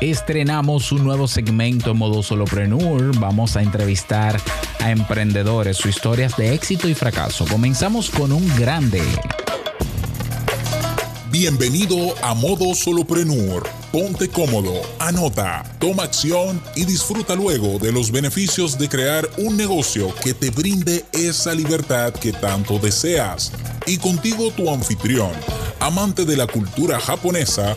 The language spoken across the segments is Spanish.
estrenamos un nuevo segmento en modo solopreneur. Vamos a entrevistar a emprendedores, sus historias de éxito y fracaso. Comenzamos con un grande. Bienvenido a Modo Solopreneur. Ponte cómodo, anota, toma acción y disfruta luego de los beneficios de crear un negocio que te brinde esa libertad que tanto deseas. Y contigo tu anfitrión, amante de la cultura japonesa,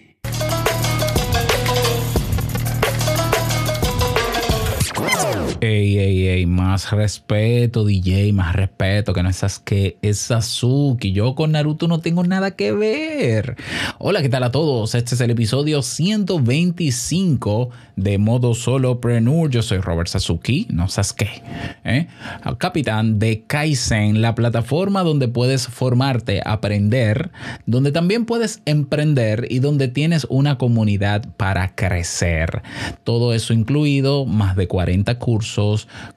Ey, ey, ey, más respeto, DJ, más respeto, que no es Sasuke, es Sasuke. Yo con Naruto no tengo nada que ver. Hola, ¿qué tal a todos? Este es el episodio 125 de Modo Solopreneur. Yo soy Robert Sasuke, no Sasuke, ¿eh? capitán de Kaizen, la plataforma donde puedes formarte, aprender, donde también puedes emprender y donde tienes una comunidad para crecer. Todo eso incluido, más de 40 cursos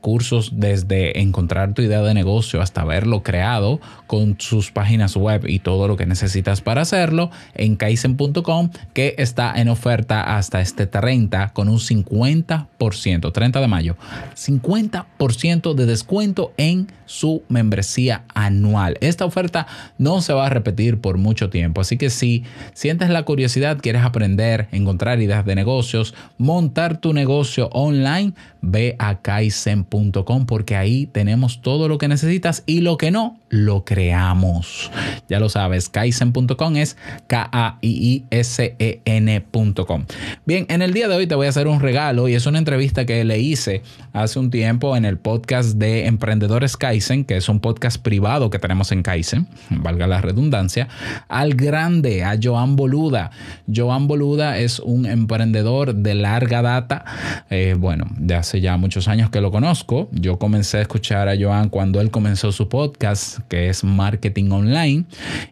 cursos, desde encontrar tu idea de negocio hasta verlo creado con sus páginas web y todo lo que necesitas para hacerlo en kaizen.com que está en oferta hasta este 30 con un 50%, 30 de mayo, 50% de descuento en su membresía anual. Esta oferta no se va a repetir por mucho tiempo, así que si sientes la curiosidad, quieres aprender, encontrar ideas de negocios, montar tu negocio online, ve a kaizen.com porque ahí tenemos todo lo que necesitas y lo que no, lo creamos. Ya lo sabes, kaizen.com es K-A-I-I-S-E-N.com. Bien, en el día de hoy te voy a hacer un regalo y es una entrevista que le hice hace un tiempo en el podcast de Emprendedores Kaizen, que es un podcast privado que tenemos en Kaizen, valga la redundancia, al grande, a Joan Boluda. Joan Boluda es un emprendedor de larga data, eh, bueno, de hace ya muchos años que lo conozco. Yo comencé a escuchar a Joan cuando él comenzó su podcast, que es Marketing Online,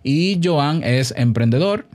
y Joan es emprendedor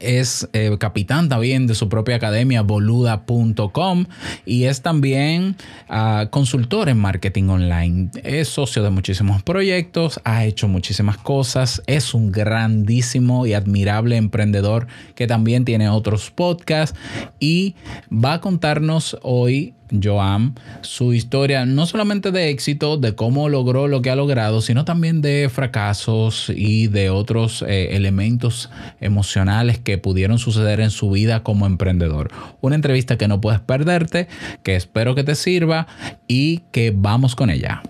es eh, capitán también de su propia academia boluda.com y es también ah, consultor en marketing online. Es socio de muchísimos proyectos, ha hecho muchísimas cosas, es un grandísimo y admirable emprendedor que también tiene otros podcasts y va a contarnos hoy Joan su historia no solamente de éxito, de cómo logró lo que ha logrado, sino también de fracasos y de otros eh, elementos emocionales que pudieron suceder en su vida como emprendedor. Una entrevista que no puedes perderte, que espero que te sirva y que vamos con ella.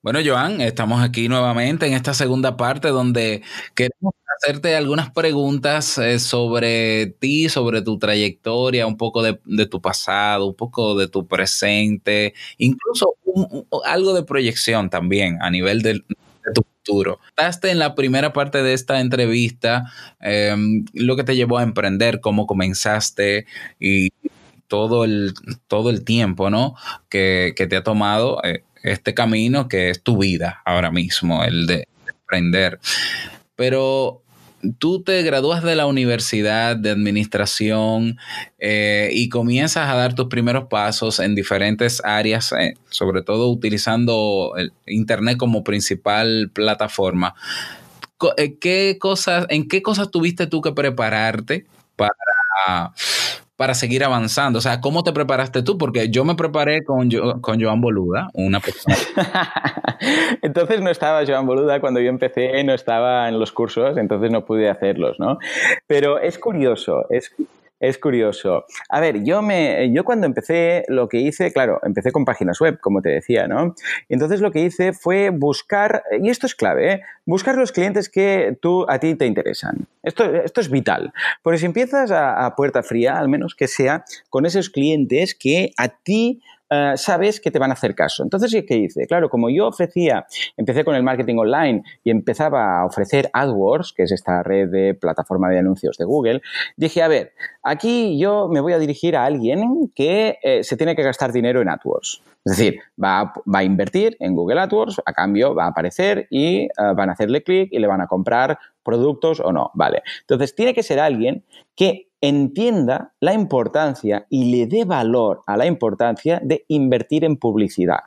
Bueno, Joan, estamos aquí nuevamente en esta segunda parte donde queremos hacerte algunas preguntas eh, sobre ti, sobre tu trayectoria, un poco de, tu pasado, un poco de tu presente, incluso algo de proyección también a nivel de, tu futuro. Estás en la primera parte de esta entrevista, em, lo que te llevó a emprender, cómo comenzaste y todo el, todo el tiempo ¿no? que, te ha tomado eh, este camino que es tu vida ahora mismo, el de emprender. Pero tú te gradúas de la universidad de administración eh, y comienzas a dar tus primeros pasos en diferentes áreas, eh, sobre todo utilizando el Internet como principal plataforma. Eh, ¿Qué cosas, ¿En qué cosas tuviste tú que prepararte para para seguir avanzando? O sea, ¿cómo te preparaste tú? Porque yo me preparé con, con Joan Boluda, una persona. entonces no estaba Joan Boluda cuando yo empecé, no estaba en los cursos, entonces no pude hacerlos, ¿no? Pero es curioso, es, es curioso. A ver, yo, me, yo cuando empecé, lo que hice, claro, empecé con páginas web, como te decía, ¿no? Entonces lo que hice fue buscar, y esto es clave, ¿eh? buscar los clientes que tú, a ti te interesan. Esto, esto es vital. Porque si empiezas a, a puerta fría, al menos que sea con esos clientes que a ti eh, sabes que te van a hacer caso. Entonces, ¿qué hice? Claro, como yo ofrecía, empecé con el marketing online y empezaba a ofrecer AdWords, que es esta red de plataforma de anuncios de Google, dije, a ver, aquí yo me voy a dirigir a alguien que eh, se tiene que gastar dinero en AdWords. Es decir, va a, invertir en Google AdWords, a cambio va a aparecer y eh, van a hacerle clic y le van a comprar productos o no. Vale. Entonces, tiene que ser alguien que entienda la importancia y le dé valor a la importancia de invertir en publicidad.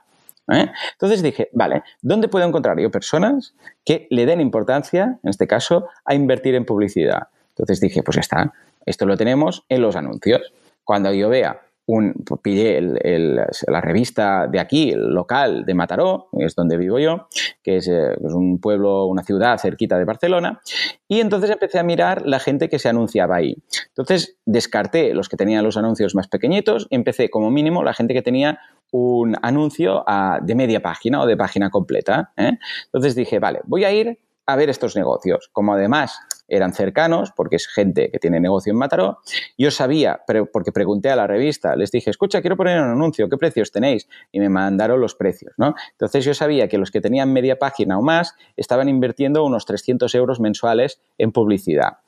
¿eh? Entonces dije, vale, ¿dónde puedo encontrar yo personas que le den importancia, en este caso, a invertir en publicidad? Entonces dije, pues está, esto lo tenemos en los anuncios. Cuando yo vea un, pillé la revista de aquí, el local de Mataró, es donde vivo yo, que es, eh, es, un pueblo, una ciudad cerquita de Barcelona, y entonces empecé a mirar la gente que se anunciaba ahí. Entonces descarté los que tenían los anuncios más pequeñitos y empecé como mínimo la gente que tenía un anuncio ah, de media página o de página completa. ¿eh? Entonces dije, vale, voy a ir a ver estos negocios. Como además eran cercanos, porque es gente que tiene negocio en Mataró, yo sabía, porque pregunté a la revista, les dije, escucha, quiero poner un anuncio, ¿qué precios tenéis? Y me mandaron los precios, ¿no? Entonces yo sabía que los que tenían media página o más estaban invirtiendo unos 300 euros mensuales en publicidad.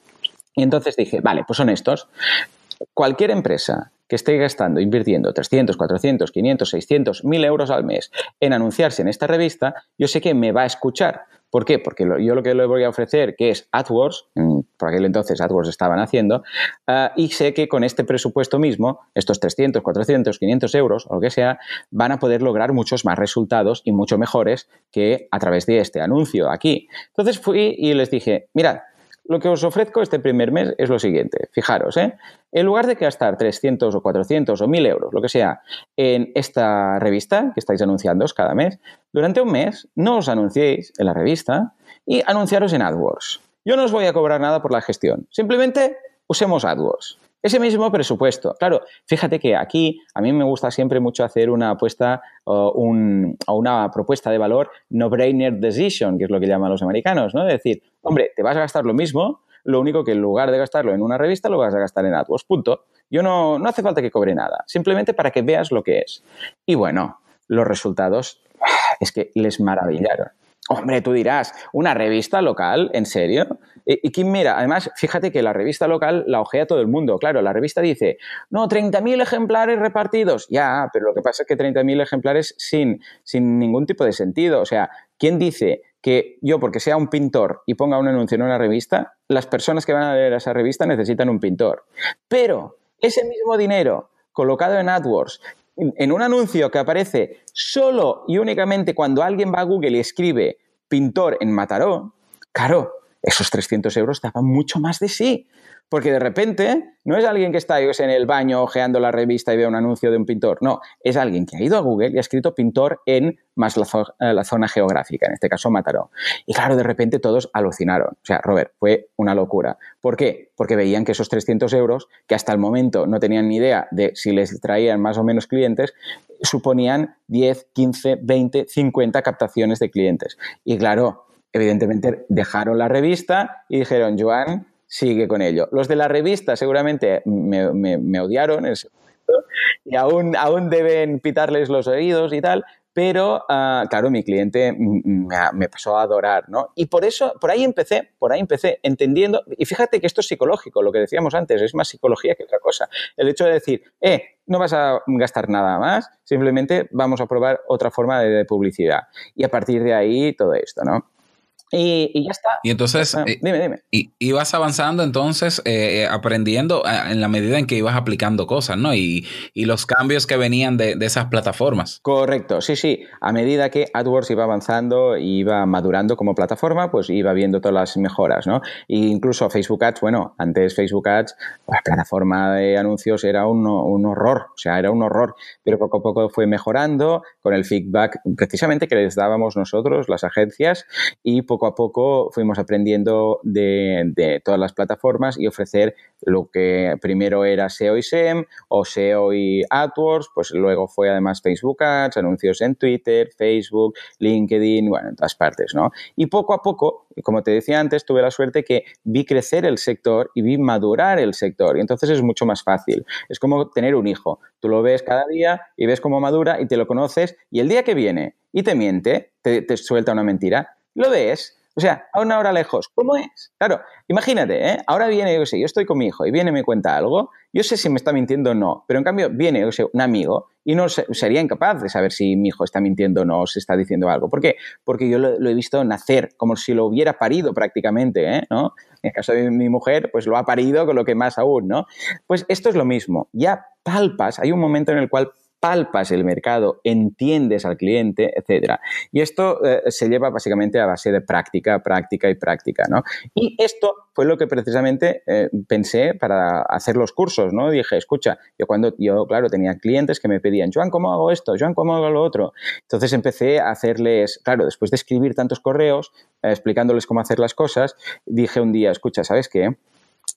Y entonces dije, vale, pues son estos. Cualquier empresa que esté gastando, invirtiendo 300, 400, 500, 600, 1000 euros al mes en anunciarse en esta revista, yo sé que me va a escuchar. ¿Por qué? Porque yo lo que le voy a ofrecer, que es AdWords, por aquel entonces AdWords estaban haciendo, ah, y sé que con este presupuesto mismo, estos 300, 400, 500 euros o lo que sea, van a poder lograr muchos más resultados y mucho mejores que a través de este anuncio aquí. Entonces fui y les dije, mirad, lo que os ofrezco este primer mes es lo siguiente. Fijaros, ¿eh? en lugar de gastar 300 o 400 o 1000 euros, lo que sea, en esta revista que estáis anunciando cada mes, durante un mes no os anunciéis en la revista y anunciaros en AdWords. Yo no os voy a cobrar nada por la gestión. Simplemente usemos AdWords. Ese mismo presupuesto. Claro, fíjate que aquí a mí me gusta siempre mucho hacer una apuesta o, una propuesta de valor no-brainer decision, que es lo que llaman los americanos, ¿no? Es decir, hombre, te vas a gastar lo mismo, lo único que en lugar de gastarlo en una revista lo vas a gastar en AdWords, punto. Yo no, no hace falta que cobre nada, simplemente para que veas lo que es. Y bueno, los resultados es que les maravillaron. Hombre, tú dirás, ¿una revista local? ¿En serio? Y, quién mira, además, fíjate que la revista local la ojea todo el mundo. Claro, la revista dice, no, 30.000 ejemplares repartidos. Ya, pero lo que pasa es que 30.000 ejemplares sin, sin ningún tipo de sentido. O sea, ¿quién dice que yo, porque sea un pintor y ponga un anuncio en una revista, las personas que van a leer esa revista necesitan un pintor? Pero ese mismo dinero colocado en AdWords en un anuncio que aparece solo y únicamente cuando alguien va a Google y escribe pintor en Mataró, claro, esos 300 euros daban mucho más de sí. Porque de repente no es alguien que está en el baño ojeando la revista y ve un anuncio de un pintor. No, es alguien que ha ido a Google y ha escrito pintor en más la, eh, zona geográfica, en este caso Mataró. Y claro, de repente todos alucinaron. O sea, Robert, fue una locura. ¿Por qué? Porque veían que esos 300 euros, que hasta el momento no tenían ni idea de si les traían más o menos clientes, suponían 10, 15, 20, 50 captaciones de clientes. Y claro, evidentemente dejaron la revista y dijeron, Joan, sigue con ello. Los de la revista seguramente me, odiaron en ese momento y aún, aún deben pitarles los oídos y tal, pero ah, claro, mi cliente me, pasó a adorar, ¿no? Y por eso, por ahí empecé, por ahí empecé entendiendo, y fíjate que esto es psicológico, lo que decíamos antes, es más psicología que otra cosa. El hecho de decir, eh, no vas a gastar nada más, simplemente vamos a probar otra forma de publicidad. Y a partir de ahí todo esto, ¿no? Y, ya está. Y entonces, eh, dime, dime. Y, ibas avanzando entonces, eh, eh, aprendiendo en la medida en que ibas aplicando cosas, ¿no? Y, los cambios que venían de, esas plataformas. Correcto, sí, sí. A medida que AdWords iba avanzando, iba madurando como plataforma, pues iba viendo todas las mejoras, ¿no? E incluso Facebook Ads, bueno, antes Facebook Ads, la plataforma de anuncios era un, un horror, o sea, era un horror, pero poco a poco fue mejorando con el feedback precisamente que les dábamos nosotros, las agencias, y poco a poco fuimos aprendiendo de, todas las plataformas y ofrecer lo que primero era SEO y SEM o SEO y AdWords, pues luego fue además Facebook Ads, anuncios en Twitter, Facebook, LinkedIn, bueno, en todas partes, ¿no? Y poco a poco, como te decía antes, tuve la suerte que vi crecer el sector y vi madurar el sector y entonces es mucho más fácil. Es como tener un hijo. Tú lo ves cada día y ves cómo madura y te lo conoces y el día que viene y te miente, te, te suelta una mentira, lo ves. O sea, a una hora lejos, ¿cómo es? Claro, imagínate, ¿eh? ahora viene, yo sé, yo estoy con mi hijo y viene y me cuenta algo, yo sé si me está mintiendo o no, pero en cambio viene, yo sé, un amigo y no sería incapaz de saber si mi hijo está mintiendo o no, o se está diciendo algo. ¿Por qué? Porque yo lo, he visto nacer, como si lo hubiera parido prácticamente, ¿eh? ¿no? En el caso de mi mujer, pues lo ha parido con lo que más aún, ¿no? Pues esto es lo mismo. Ya palpas, hay un momento en el cual palpas el mercado, entiendes al cliente, etc. Y esto eh, se lleva básicamente a base de práctica, práctica y práctica, ¿no? Y esto fue lo que precisamente eh, pensé para hacer los cursos, ¿no? Dije, escucha, yo cuando, yo claro, tenía clientes que me pedían, Joan, ¿cómo hago esto? Joan, ¿cómo hago lo otro? Entonces empecé a hacerles, claro, después de escribir tantos correos, eh, explicándoles cómo hacer las cosas, dije un día, escucha, ¿sabes qué?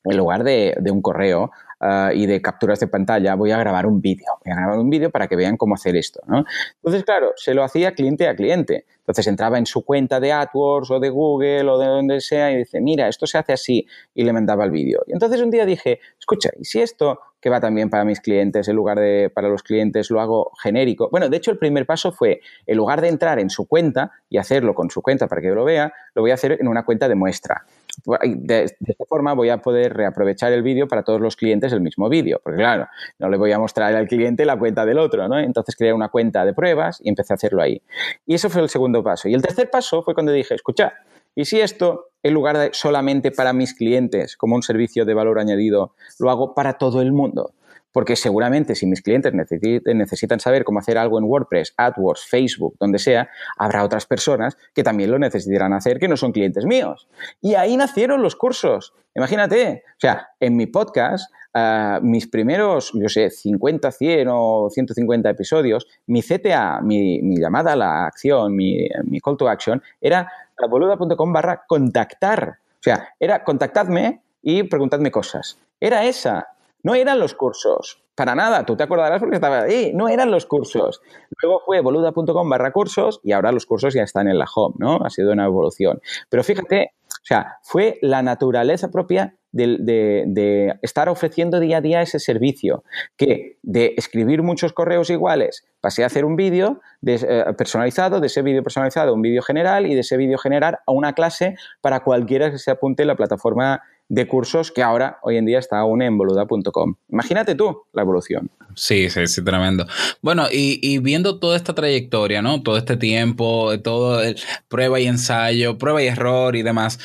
En lugar de, un correo, Ah, y de capturas de pantalla, voy a grabar un vídeo. Voy a grabar un vídeo para que vean cómo hacer esto. ¿no? Entonces, claro, se lo hacía cliente a cliente. Entonces entraba en su cuenta de AdWords o de Google o de donde sea y dice, mira, esto se hace así y le mandaba el vídeo. Y entonces un día dije, escucha, ¿y si esto que va también para mis clientes, en lugar de para los clientes lo hago genérico? Bueno, de hecho el primer paso fue, en lugar de entrar en su cuenta y hacerlo con su cuenta para que yo lo vea, lo voy a hacer en una cuenta de muestra. De, esta forma voy a poder reaprovechar el vídeo para todos los clientes el mismo vídeo, porque claro, no le voy a mostrar al cliente la cuenta del otro, ¿no? Entonces creé una cuenta de pruebas y empecé a hacerlo ahí. Y eso fue el segundo paso. Y el tercer paso fue cuando dije, escucha, ¿y si esto, en lugar de solamente para mis clientes, como un servicio de valor añadido, lo hago para todo el mundo? Porque seguramente si mis clientes necesitan saber cómo hacer algo en WordPress, AdWords, Facebook, donde sea, habrá otras personas que también lo necesitarán hacer que no son clientes míos. Y ahí nacieron los cursos. Imagínate, o sea, en mi podcast, ah, mis primeros, yo sé, 50, 100 o 150 episodios, mi CTA, mi, llamada a la acción, mi, mi call to action, era boluda.com barra contactar. O sea, era contactadme y preguntadme cosas. Era esa. No eran los cursos, para nada, tú te acordarás porque estaba ahí, no eran los cursos. Luego fue boluda.com barra cursos y ahora los cursos ya están en la home, ¿no? Ha sido una evolución. Pero fíjate, o sea, fue la naturaleza propia de, estar ofreciendo día a día ese servicio, que de escribir muchos correos iguales pasé a hacer un vídeo eh, personalizado, de ese vídeo personalizado un vídeo general y de ese vídeo generar a una clase para cualquiera que se apunte en la plataforma de cursos que ahora, hoy en día, está aún en boluda.com. Imagínate tú la evolución. Sí, sí, sí, tremendo. Bueno, y, viendo toda esta trayectoria, ¿no? Todo este tiempo, todo el prueba y ensayo, prueba y error y demás.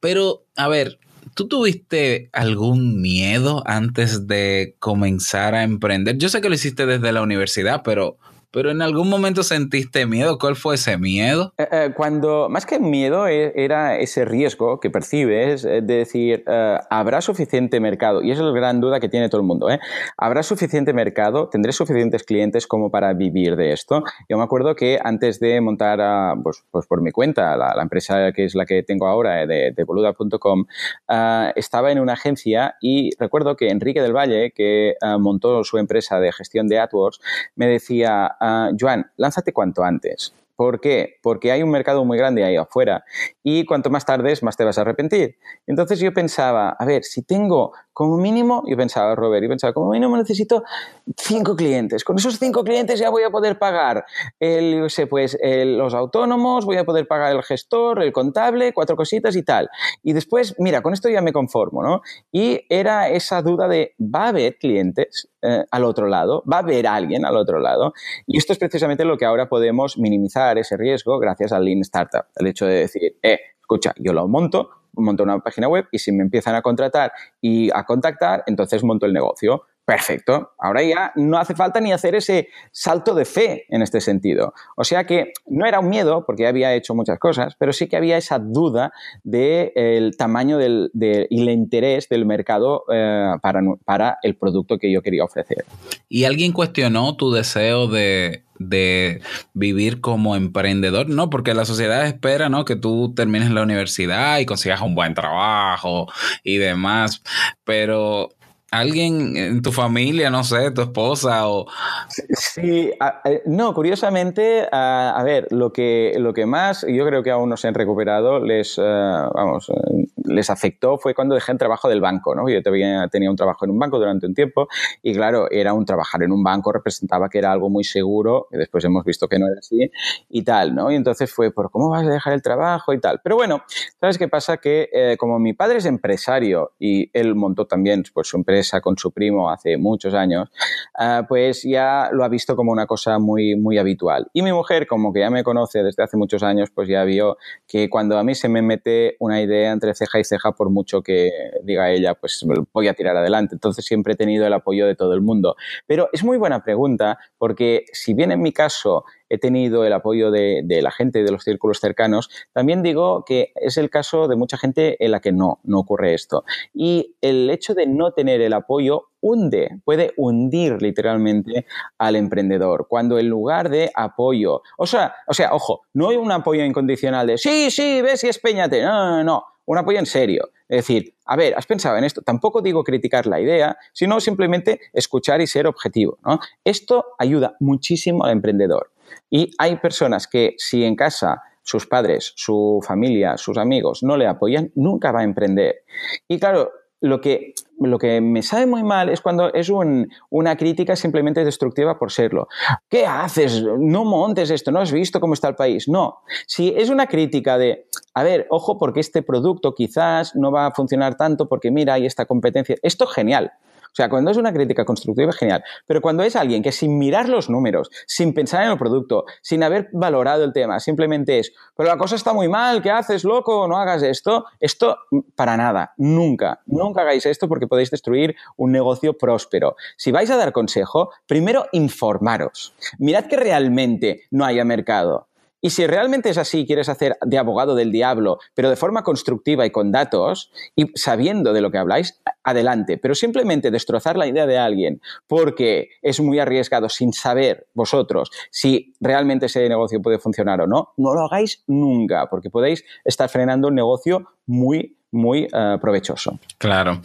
Pero, a ver, ¿tú tuviste algún miedo antes de comenzar a emprender? Yo sé que lo hiciste desde la universidad, pero pero en algún momento sentiste miedo. ¿Cuál fue ese miedo? Eh, eh, cuando, más que miedo, e, era ese riesgo que percibes eh, de decir, ¿habrá suficiente mercado? Y esa es la gran duda que tiene todo el mundo. ¿Habrá suficiente mercado? ¿Tendré suficientes clientes como para vivir de esto? Yo me acuerdo que antes de montar, pues, pues, por mi cuenta, la, empresa que es la que tengo ahora, de, de boluda.com, estaba en una agencia y recuerdo que Enrique del Valle, que montó su empresa de gestión de AdWords, me decía, Joan, lánzate cuanto antes. ¿Por qué? Porque hay un mercado muy grande ahí afuera y cuanto más tardes, más te vas a arrepentir. Entonces yo pensaba, a ver, si tengo como mínimo, yo pensaba, Robert, yo pensaba, como mínimo necesito cinco clientes. Con esos cinco clientes ya voy a poder pagar el, pues, los autónomos, voy a poder pagar el gestor, el contable, cuatro cositas y tal. Y después, mira, con esto ya me conformo, ¿no? Y era esa duda de, ¿va a haber clientes eh, al otro lado? ¿Va a haber alguien al otro lado? Y esto es precisamente lo que ahora podemos minimizar ese riesgo gracias al Lean Startup. El hecho de decir, eh, escucha, yo lo monto, monto una página web y si me empiezan a contratar y a contactar, entonces monto el negocio. Perfecto. Ahora ya no hace falta ni hacer ese salto de fe en este sentido. O sea que no era un miedo, porque ya había hecho muchas cosas, pero sí que había esa duda del tamaño del, y el interés del mercado eh, para, para el producto que yo quería ofrecer. ¿Y alguien cuestionó tu deseo de de vivir como emprendedor, ¿no? Porque la sociedad espera, ¿no? Que tú termines la universidad y consigas un buen trabajo y demás, pero alguien en tu familia, no sé, tu esposa o... Sí, eh, no, curiosamente, a, ver, lo que, lo que más yo creo que aún no se han recuperado, les, eh, vamos, eh, les afectó fue cuando dejé el trabajo del banco, ¿no? Yo tenía, tenía un trabajo en un banco durante un tiempo y claro, era un trabajar en un banco, representaba que era algo muy seguro, y después hemos visto que no era así y tal, ¿no? Y entonces fue, ¿por cómo vas a dejar el trabajo y tal? Pero bueno, ¿sabes qué pasa? Que como mi padre es empresario y él montó también pues, su empresa, con su primo hace muchos años, ah, pues ya lo ha visto como una cosa muy, muy habitual. Y mi mujer, como que ya me conoce desde hace muchos años, pues ya vio que cuando a mí se me mete una idea entre ceja y ceja, por mucho que diga ella, pues voy a tirar adelante. Entonces siempre he tenido el apoyo de todo el mundo. Pero es muy buena pregunta porque si bien en mi caso he tenido el apoyo de, la gente de los círculos cercanos, también digo que es el caso de mucha gente en la que no, no ocurre esto. Y el hecho de no tener el apoyo hunde, puede hundir literalmente al emprendedor. Cuando en lugar de apoyo, o sea, o sea, ojo, no hay un apoyo incondicional de sí, sí, ves y espéñate. No, no, no, un apoyo en serio. Es decir, a ver, ¿has pensado en esto? Tampoco digo criticar la idea, sino simplemente escuchar y ser objetivo. Esto ayuda muchísimo al emprendedor. Y hay personas que si en casa sus padres, su familia, sus amigos no le apoyan, nunca va a emprender. Y claro, lo que, lo que me sabe muy mal es cuando es una crítica simplemente destructiva por serlo. ¿Qué haces? No montes esto, no has visto cómo está el país. No, si es una crítica de, a ver, ojo porque este producto quizás no va a funcionar tanto porque mira, hay esta competencia. Esto es genial. O sea, cuando es una crítica constructiva genial, pero cuando es alguien que sin mirar los números, sin pensar en el producto, sin haber valorado el tema, simplemente es, pero la cosa está muy mal, ¿qué haces, loco? No hagas esto. Esto mm, para nada, nunca, nunca hagáis esto porque podéis destruir un negocio próspero. Si vais a dar consejo, primero informaros. Mirad que realmente no haya mercado. Y si realmente es así, quieres hacer de abogado del diablo, pero de forma constructiva y con datos y sabiendo de lo que habláis, adelante. Pero simplemente destrozar la idea de alguien porque es muy arriesgado sin saber vosotros si realmente ese negocio puede funcionar o no, no lo hagáis nunca, porque podéis estar frenando un negocio muy muy eh, provechoso. Claro.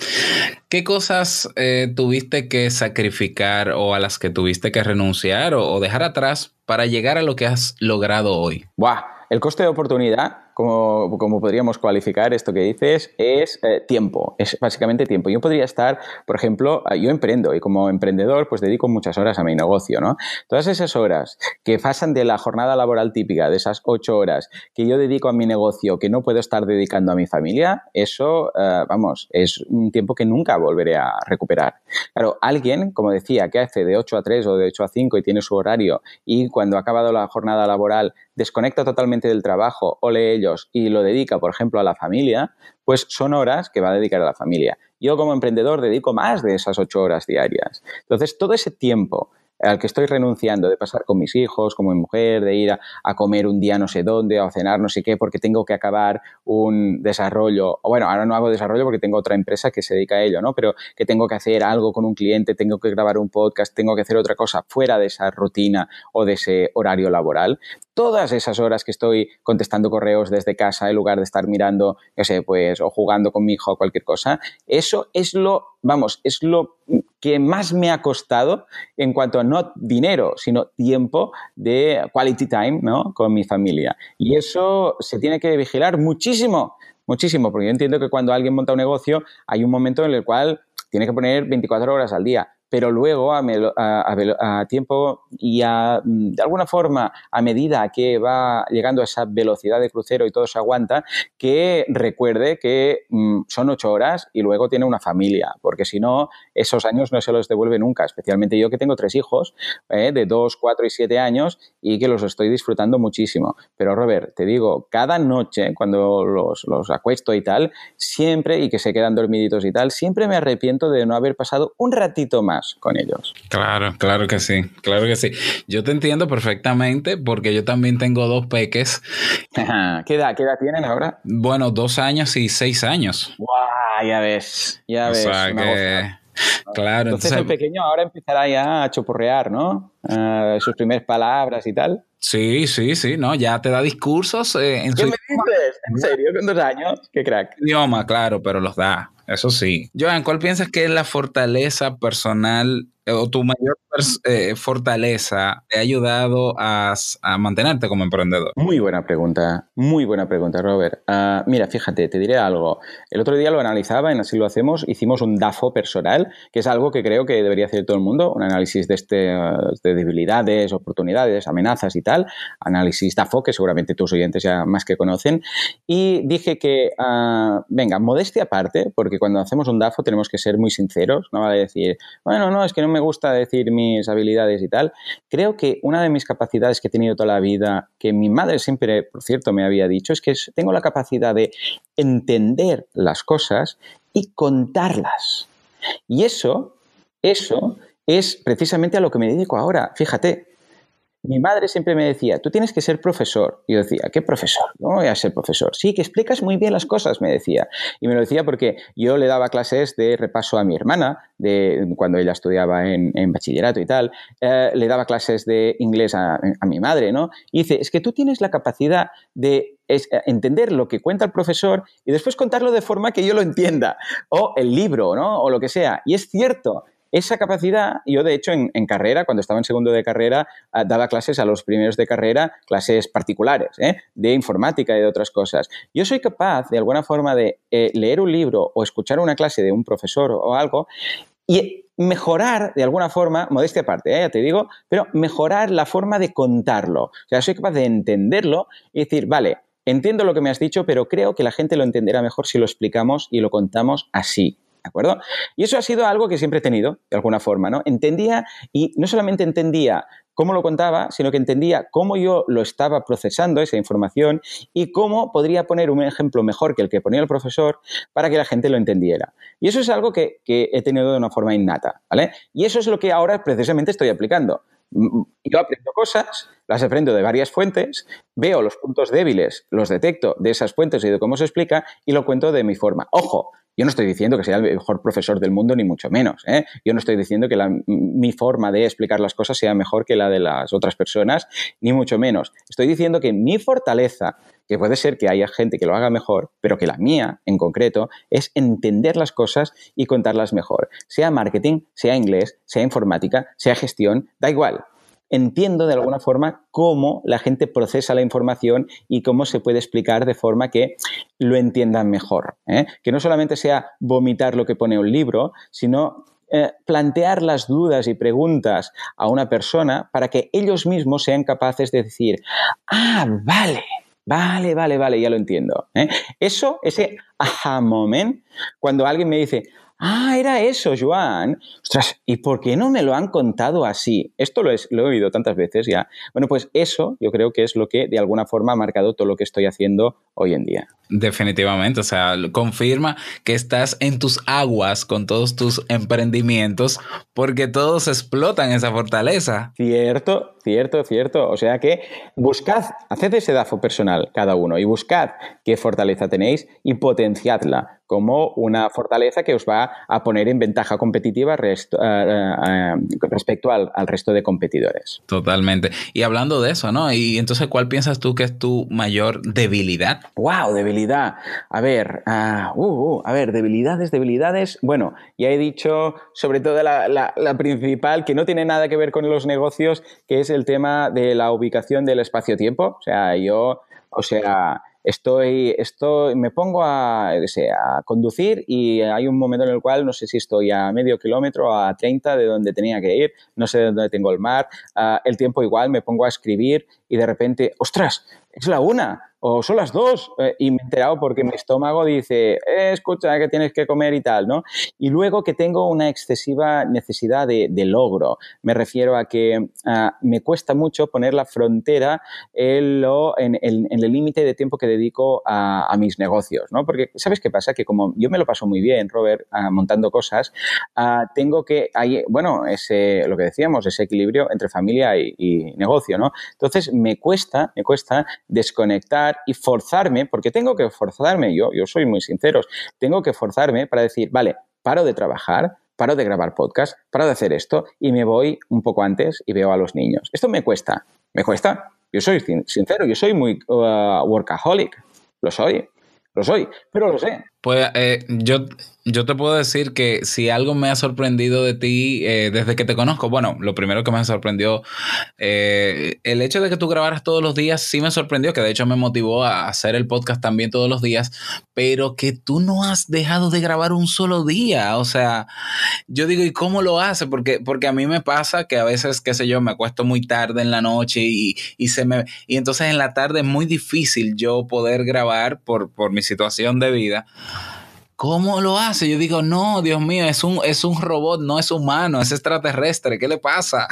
¿Qué cosas eh, tuviste que sacrificar o a las que tuviste que renunciar o, dejar atrás para llegar a lo que has logrado hoy? Buah, el coste de oportunidad como, podríamos cualificar esto que dices, es eh, tiempo, es básicamente tiempo. Yo podría estar, por ejemplo, ah, yo emprendo y como emprendedor pues dedico muchas horas a mi negocio, ¿no? Todas esas horas que pasan de la jornada laboral típica, de esas ocho horas que yo dedico a mi negocio, que no puedo estar dedicando a mi familia, eso, eh, vamos, es un tiempo que nunca volveré a recuperar. Claro, alguien, como decía, que hace de 8 a 3 o de 8 a 5 y tiene su horario y cuando ha acabado la jornada laboral desconecta totalmente del trabajo o lee ellos y lo dedica, por ejemplo, a la familia, pues son horas que va a dedicar a la familia. Yo como emprendedor dedico más de esas ocho horas diarias. Entonces, todo ese tiempo al que estoy renunciando de pasar con mis hijos, como mi mujer, de ir a, comer un día no sé dónde a cenar no sé qué porque tengo que acabar un desarrollo, o bueno, ahora no hago desarrollo porque tengo otra empresa que se dedica a ello, ¿no? Pero que tengo que hacer algo con un cliente, tengo que grabar un podcast, tengo que hacer otra cosa fuera de esa rutina o de ese horario laboral. Todas esas horas que estoy contestando correos desde casa en lugar de estar mirando, no sé, pues, o jugando con mi hijo o cualquier cosa, eso es lo, vamos, es lo que más me ha costado en cuanto a no dinero, sino tiempo de quality time ¿no? con mi familia. Y eso se tiene que vigilar muchísimo, muchísimo, porque yo entiendo que cuando alguien monta un negocio hay un momento en el cual tiene que poner 24 horas al día pero luego a, tiempo y mm, de alguna forma a medida que va llegando a esa velocidad de crucero y todo se aguanta, que recuerde que mm, son ocho horas y luego tiene una familia, porque si no, esos años no se los devuelve nunca, especialmente yo que tengo tres hijos eh, de dos, cuatro y siete años y que los estoy disfrutando muchísimo. Pero Robert, te digo, cada noche cuando los, los acuesto y tal, siempre, y que se quedan dormiditos y tal, siempre me arrepiento de no haber pasado un ratito más con ellos. Claro, claro que sí, claro que sí. Yo te entiendo perfectamente porque yo también tengo dos peques. ¿Qué edad, ¿Qué edad tienen ahora? Bueno, dos años y seis años. ¡Guau! Ya ves, ya ves. Claro, entonces, el pequeño ahora empezará ya a chupurrear, ¿no? sus primeras palabras y tal. Sí, sí, sí, no, ya te da discursos eh, en ¿Qué me dices? ¿En serio? ¿Con dos años? ¡Qué crack! Idioma, claro, pero los da. Eso sí. Joan, ¿cuál piensas que es la fortaleza personal eh, o tu mayor eh, fortaleza te ha ayudado a, mantenerte como emprendedor? Muy buena pregunta, muy buena pregunta, Robert. Ah, mira, fíjate, te diré algo. El otro día lo analizaba, en Así lo hacemos, hicimos un DAFO personal, que es algo que creo que debería hacer todo el mundo, un análisis de, este, de debilidades, oportunidades, amenazas y tal tal, análisis DAFO, que seguramente tus oyentes ya más que conocen, y dije que, ah, venga, modestia aparte, porque cuando hacemos un DAFO tenemos que ser muy sinceros, no vale decir, bueno, no, es que no me gusta decir mis habilidades y tal. Creo que una de mis capacidades que he tenido toda la vida, que mi madre siempre, por cierto, me había dicho, es que tengo la capacidad de entender las cosas y contarlas. Y eso, eso es precisamente a lo que me dedico ahora. Fíjate, mi madre siempre me decía, tú tienes que ser profesor. Y yo decía, ¿qué profesor? ¿Cómo voy a ser profesor? Sí, que explicas muy bien las cosas, me decía. Y me lo decía porque yo le daba clases de repaso a mi hermana, de, cuando ella estudiaba en, bachillerato y tal. Eh, le daba clases de inglés a, mi madre, ¿no? Y dice, es que tú tienes la capacidad de entender lo que cuenta el profesor y después contarlo de forma que yo lo entienda. O el libro, ¿no? O lo que sea. Y es cierto, esa capacidad, yo de hecho en, carrera, cuando estaba en segundo de carrera, ah, daba clases a los primeros de carrera, clases particulares, ¿eh? de informática y de otras cosas. Yo soy capaz, de alguna forma, de eh, leer un libro o escuchar una clase de un profesor o algo y mejorar de alguna forma, modestia aparte, ¿eh? ya te digo, pero mejorar la forma de contarlo. O sea, soy capaz de entenderlo y decir, vale, entiendo lo que me has dicho, pero creo que la gente lo entenderá mejor si lo explicamos y lo contamos así. ¿De acuerdo? Y eso ha sido algo que siempre he tenido, de alguna forma, ¿no? Entendía, y no solamente entendía cómo lo contaba, sino que entendía cómo yo lo estaba procesando, esa información, y cómo podría poner un ejemplo mejor que el que ponía el profesor para que la gente lo entendiera. Y eso es algo que, que he tenido de una forma innata, ¿vale? Y eso es lo que ahora precisamente estoy aplicando. Yo aprendo cosas, las aprendo de varias fuentes, veo los puntos débiles, los detecto de esas fuentes y de cómo se explica y lo cuento de mi forma. Ojo, yo no estoy diciendo que sea el mejor profesor del mundo, ni mucho menos. ¿eh? Yo no estoy diciendo que mi forma de explicar las cosas sea mejor que la de las otras personas, ni mucho menos. Estoy diciendo que mi fortaleza, que puede ser que haya gente que lo haga mejor, pero que la mía, en concreto, es entender las cosas y contarlas mejor. Sea marketing, sea inglés, sea informática, sea gestión, da igual entiendo de alguna forma cómo la gente procesa la información y cómo se puede explicar de forma que lo entiendan mejor. ¿eh? Que no solamente sea vomitar lo que pone un libro, sino eh, plantear las dudas y preguntas a una persona para que ellos mismos sean capaces de decir, ah, vale, vale, vale, vale, ya lo entiendo. ¿eh? Eso, ese aha moment, cuando alguien me dice, Ah, era eso, Joan. Ostras, ¿y por qué no me lo han contado así? Esto lo, lo, he oído tantas veces ya. Bueno, pues eso yo creo que es lo que de alguna forma ha marcado todo lo que estoy haciendo hoy en día. Definitivamente, o sea, confirma que estás en tus aguas con todos tus emprendimientos porque todos explotan esa fortaleza. Cierto, cierto, cierto. O sea que buscad, haced ese DAFO personal cada uno y buscad qué fortaleza tenéis y potenciadla como una fortaleza que os va a poner en ventaja competitiva eh, eh, respecto al, resto de competidores. Totalmente. Y hablando de eso, ¿no? Y entonces, ¿cuál piensas tú que es tu mayor debilidad? ¡Wow! Debilidad. A ver, uh, uh, a ver, debilidades, debilidades. Bueno, ya he dicho sobre todo la, la principal, que no tiene nada que ver con los negocios, que es el tema de la ubicación del espacio-tiempo. O sea, yo, o sea, estoy, estoy, me pongo a, a conducir y hay un momento en el cual no sé si estoy a medio kilómetro, a 30 de donde tenía que ir, no sé dónde tengo el mar, ah, el tiempo igual, me pongo a escribir y de repente, ostras, es la una, o son las dos, eh, y me he enterado porque mi estómago dice, eh, escucha que tienes que comer y tal, ¿no? Y luego que tengo una excesiva necesidad de, logro. Me refiero a que ah, me cuesta mucho poner la frontera en, el límite de tiempo que dedico a, mis negocios, ¿no? Porque, ¿sabes qué pasa? Que como yo me lo paso muy bien, Robert, ah, montando cosas, ah, tengo que, hay, bueno, ese, lo que decíamos, ese equilibrio entre familia y, y negocio, ¿no? Entonces, me cuesta, me cuesta desconectar y forzarme, porque tengo que forzarme yo, yo soy muy sincero, tengo que forzarme para decir, vale, paro de trabajar, paro de grabar podcast, paro de hacer esto y me voy un poco antes y veo a los niños. Esto me cuesta, me cuesta. Yo soy sincero, yo soy muy uh, workaholic, lo soy, lo soy, pero lo sé. Pues eh, yo, yo te puedo decir que si algo me ha sorprendido de ti eh, desde que te conozco, bueno, lo primero que me sorprendió, eh, el hecho de que tú grabaras todos los días sí me sorprendió, que de hecho me motivó a hacer el podcast también todos los días, pero que tú no has dejado de grabar un solo día. O sea, yo digo, ¿y cómo lo hace? Porque, porque a mí me pasa que a veces, qué sé yo, me acuesto muy tarde en la noche y, y se me... Y entonces en la tarde es muy difícil yo poder grabar por, por mi situación de vida. ¿Cómo lo hace? Yo digo, no, Dios mío, es un, es un robot, no es humano, es extraterrestre, ¿qué le pasa?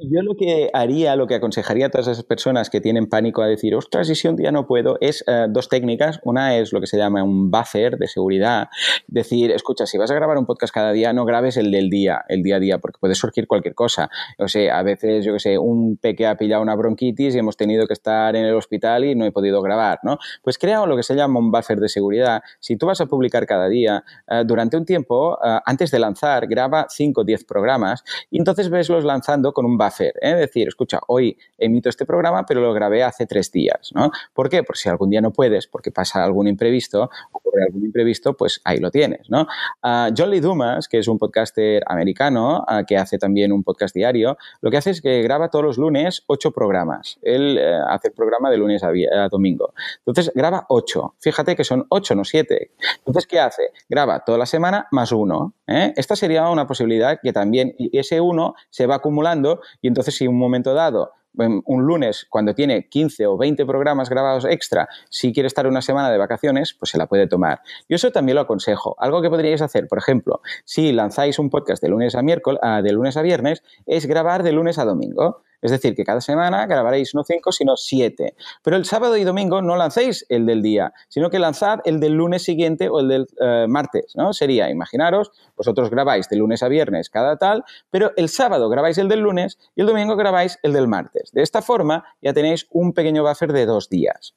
Yo, lo que haría, lo que aconsejaría a todas esas personas que tienen pánico a decir, ostras, y si un día no puedo, es uh, dos técnicas. Una es lo que se llama un buffer de seguridad. Decir, escucha, si vas a grabar un podcast cada día, no grabes el del día, el día a día, porque puede surgir cualquier cosa. O sea, a veces, yo que sé, un peque ha pillado una bronquitis y hemos tenido que estar en el hospital y no he podido grabar, ¿no? Pues crea lo que se llama un buffer de seguridad. Si tú vas a publicar cada día, uh, durante un tiempo, uh, antes de lanzar, graba 5 o 10 programas y entonces veslos lanzando con un buffer. ¿eh? Es decir, escucha, hoy emito este programa, pero lo grabé hace tres días. ¿no? ¿Por qué? Por si algún día no puedes, porque pasa algún imprevisto, ocurre algún imprevisto, pues ahí lo tienes. ¿no? Uh, John Lee Dumas, que es un podcaster americano, que hace también un podcast diario, lo que hace es que graba todos los lunes ocho programas. Él eh, hace el programa de lunes a, domingo. Entonces, graba ocho. Fíjate que son ocho, no siete. Entonces, ¿qué hace? Graba toda la semana más uno. ¿eh? Esta sería una posibilidad que también ese uno se va acumulando y entonces si un momento dado un lunes, cuando tiene 15 o 20 programas grabados extra, si quiere estar una semana de vacaciones, pues se la puede tomar. Yo eso también lo aconsejo. Algo que podríais hacer, por ejemplo, si lanzáis un podcast de lunes a miércoles, de lunes a viernes, es grabar de lunes a domingo. Es decir, que cada semana grabaréis no cinco, sino siete. Pero el sábado y domingo no lancéis el del día, sino que lanzad el del lunes siguiente o el del uh, martes, ¿no? Sería, imaginaros, vosotros grabáis de lunes a viernes cada tal, pero el sábado grabáis el del lunes y el domingo grabáis el del martes. De esta forma ya tenéis un pequeño buffer de dos días.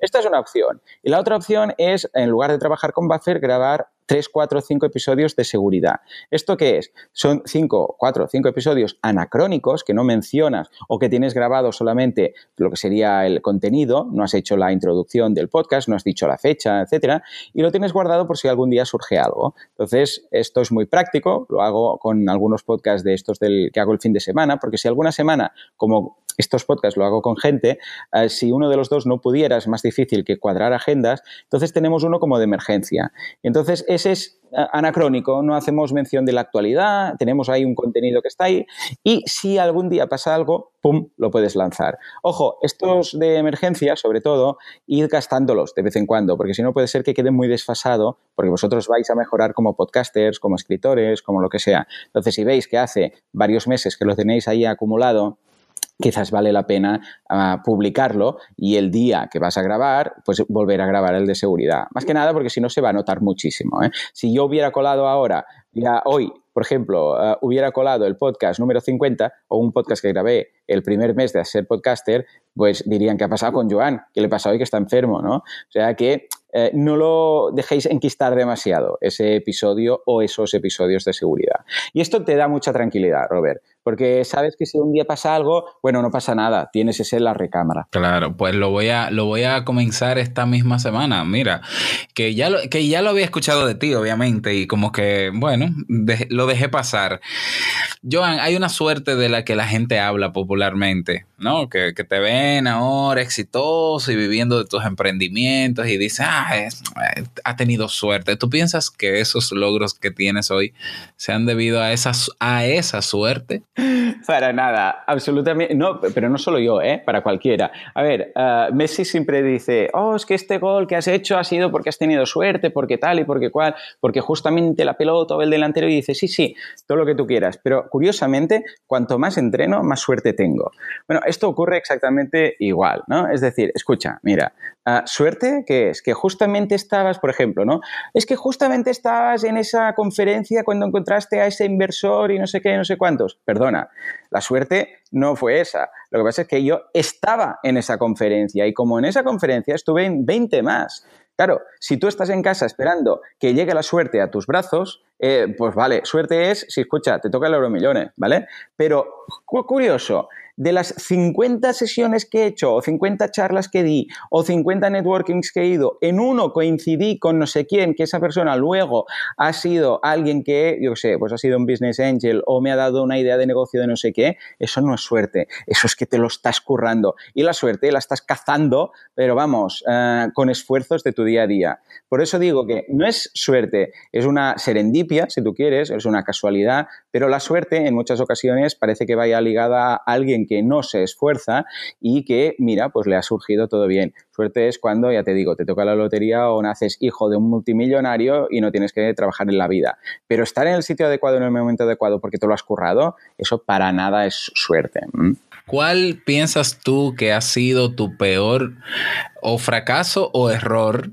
Esta es una opción. Y la otra opción es, en lugar de trabajar con buffer, grabar 3, 4, 5 episodios de seguridad. ¿Esto qué es? Son 5, 4, 5 episodios anacrónicos que no mencionas o que tienes grabado solamente lo que sería el contenido, no has hecho la introducción del podcast, no has dicho la fecha, etcétera, y lo tienes guardado por si algún día surge algo. Entonces, esto es muy práctico, lo hago con algunos podcasts de estos del que hago el fin de semana, porque si alguna semana, como estos podcasts lo hago con gente, eh, si uno de los dos no pudiera, es más difícil que cuadrar agendas, entonces tenemos uno como de emergencia. Entonces, ese es anacrónico, no hacemos mención de la actualidad, tenemos ahí un contenido que está ahí y si algún día pasa algo, ¡pum!, lo puedes lanzar. Ojo, estos de emergencia, sobre todo, id gastándolos de vez en cuando, porque si no puede ser que quede muy desfasado, porque vosotros vais a mejorar como podcasters, como escritores, como lo que sea. Entonces, si veis que hace varios meses que lo tenéis ahí acumulado, quizás vale la pena uh, publicarlo y el día que vas a grabar, pues volver a grabar el de seguridad. Más que nada porque si no se va a notar muchísimo. ¿eh? Si yo hubiera colado ahora, ya hoy, por ejemplo, uh, hubiera colado el podcast número 50 o un podcast que grabé el primer mes de ser podcaster, pues dirían, ¿qué ha pasado con Joan? ¿Qué le pasa hoy que está enfermo? ¿no? O sea que eh, no lo dejéis enquistar demasiado, ese episodio o esos episodios de seguridad. Y esto te da mucha tranquilidad, Robert, porque sabes que si un día pasa algo, bueno, no pasa nada, tienes ese en la recámara. Claro, pues lo voy a, lo voy a comenzar esta misma semana. Mira, que ya lo, que ya lo había escuchado de ti, obviamente, y como que, bueno, lo dejé pasar. Joan, hay una suerte de la que la gente habla popularmente, ¿no? Que, te ven ahora exitoso y viviendo de tus emprendimientos y dices, ah, es, ha tenido suerte. ¿Tú piensas que esos logros que tienes hoy se han debido a esa, a esa suerte? Para nada, absolutamente. No, pero no solo yo, ¿eh? para cualquiera. A ver, uh, Messi siempre dice, oh, es que este gol que has hecho ha sido porque has tenido suerte, porque tal y porque cual, porque justamente la pelota o el delantero y dice, sí, sí, todo lo que tú quieras. Pero curiosamente, cuanto más entreno, más suerte tengo. Bueno, esto ocurre exactamente igual, ¿no? Es decir, escucha, mira, uh, suerte, ¿qué es? Que justamente estabas, por ejemplo, ¿no? Es que justamente estabas en esa conferencia cuando encontraste a ese inversor y no sé qué, no sé cuántos. Perdona, la suerte no fue esa. Lo que pasa es que yo estaba en esa conferencia y como en esa conferencia estuve en 20 más. Claro, si tú estás en casa esperando que llegue la suerte a tus brazos, eh, pues vale, suerte es si escucha, te toca el euro millones, ¿vale? Pero curioso, de las 50 sesiones que he hecho, o 50 charlas que di, o 50 networkings que he ido, en uno coincidí con no sé quién, que esa persona luego ha sido alguien que, yo sé, pues ha sido un business angel o me ha dado una idea de negocio de no sé qué, eso no es suerte, eso es que te lo estás currando. Y la suerte la estás cazando, pero vamos, eh, con esfuerzos de tu día a día. Por eso digo que no es suerte, es una serendipia, si tú quieres, es una casualidad, pero la suerte en muchas ocasiones parece que vaya ligada a alguien que no se esfuerza y que, mira, pues le ha surgido todo bien. Suerte es cuando, ya te digo, te toca la lotería o naces hijo de un multimillonario y no tienes que trabajar en la vida. Pero estar en el sitio adecuado en el momento adecuado porque te lo has currado, eso para nada es suerte. ¿Cuál piensas tú que ha sido tu peor o fracaso o error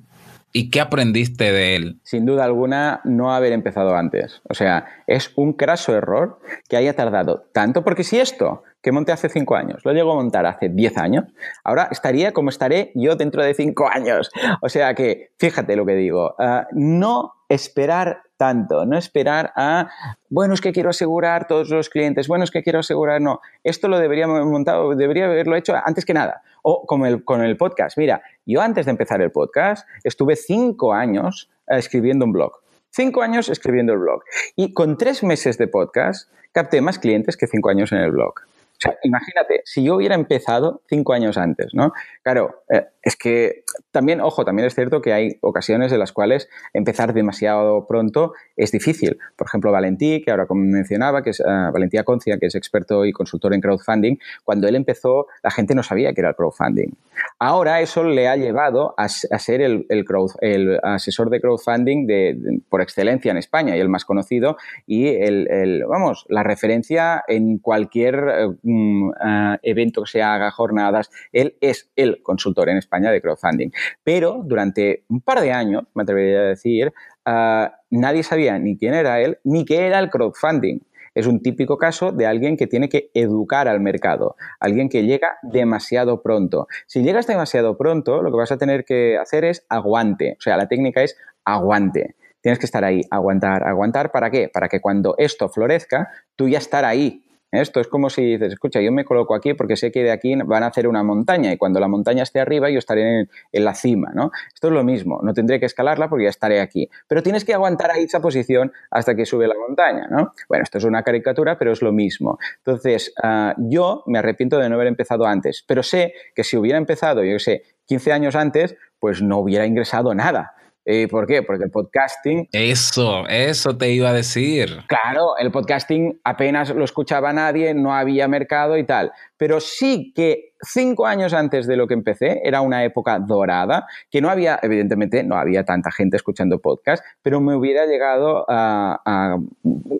¿Y qué aprendiste de él? Sin duda alguna, no haber empezado antes. O sea, es un craso error que haya tardado tanto, porque si esto que monté hace cinco años lo llego a montar hace diez años, ahora estaría como estaré yo dentro de cinco años. O sea que, fíjate lo que digo, uh, no esperar tanto, no esperar a, bueno, es que quiero asegurar todos los clientes, bueno, es que quiero asegurar, no, esto lo debería haber montado, debería haberlo hecho antes que nada. O como el, con el podcast, mira, yo antes de empezar el podcast estuve cinco años eh, escribiendo un blog. Cinco años escribiendo el blog. Y con tres meses de podcast capté más clientes que cinco años en el blog. Sea, imagínate, si yo hubiera empezado cinco años antes, ¿no? Claro, eh, es que también, ojo, también es cierto que hay ocasiones en las cuales empezar demasiado pronto es difícil. Por ejemplo, Valentí, que ahora como mencionaba, que es uh, Valentía Concia, que es experto y consultor en crowdfunding, cuando él empezó, la gente no sabía que era el crowdfunding. Ahora eso le ha llevado a, ser el, el, el, asesor de crowdfunding de, por excelencia en España y el más conocido y el, vamos, la referencia en cualquier uh, evento que se haga, jornadas, él es el consultor en España de crowdfunding. Pero durante un par de años, me atrevería a decir, uh, nadie sabía ni quién era él, ni qué era el crowdfunding. Es un típico caso de alguien que tiene que educar al mercado, alguien que llega demasiado pronto. Si llegas demasiado pronto, lo que vas a tener que hacer es aguante. O sea, la técnica es aguante. Tienes que estar ahí, aguantar, aguantar. ¿Para qué? Para que cuando esto florezca, tú ya estar ahí, esto es como si dices, escucha, yo me coloco aquí porque sé que de aquí van a hacer una montaña y cuando la montaña esté arriba yo estaré en, la cima, ¿no? Esto es lo mismo, no tendré que escalarla porque ya estaré aquí, pero tienes que aguantar ahí esa posición hasta que sube la montaña, ¿no? Bueno, esto es una caricatura, pero es lo mismo. Entonces, uh, yo me arrepiento de no haber empezado antes, pero sé que si hubiera empezado, yo sé, 15 años antes, pues no hubiera ingresado nada. Eh, ¿Por qué? Porque el podcasting... Eso, eso te iba a decir. Claro, el podcasting apenas lo escuchaba nadie, no había mercado y tal. Pero sí que cinco años antes de lo que empecé era una época dorada, que no había, evidentemente, no había tanta gente escuchando podcast, pero me hubiera llegado a, a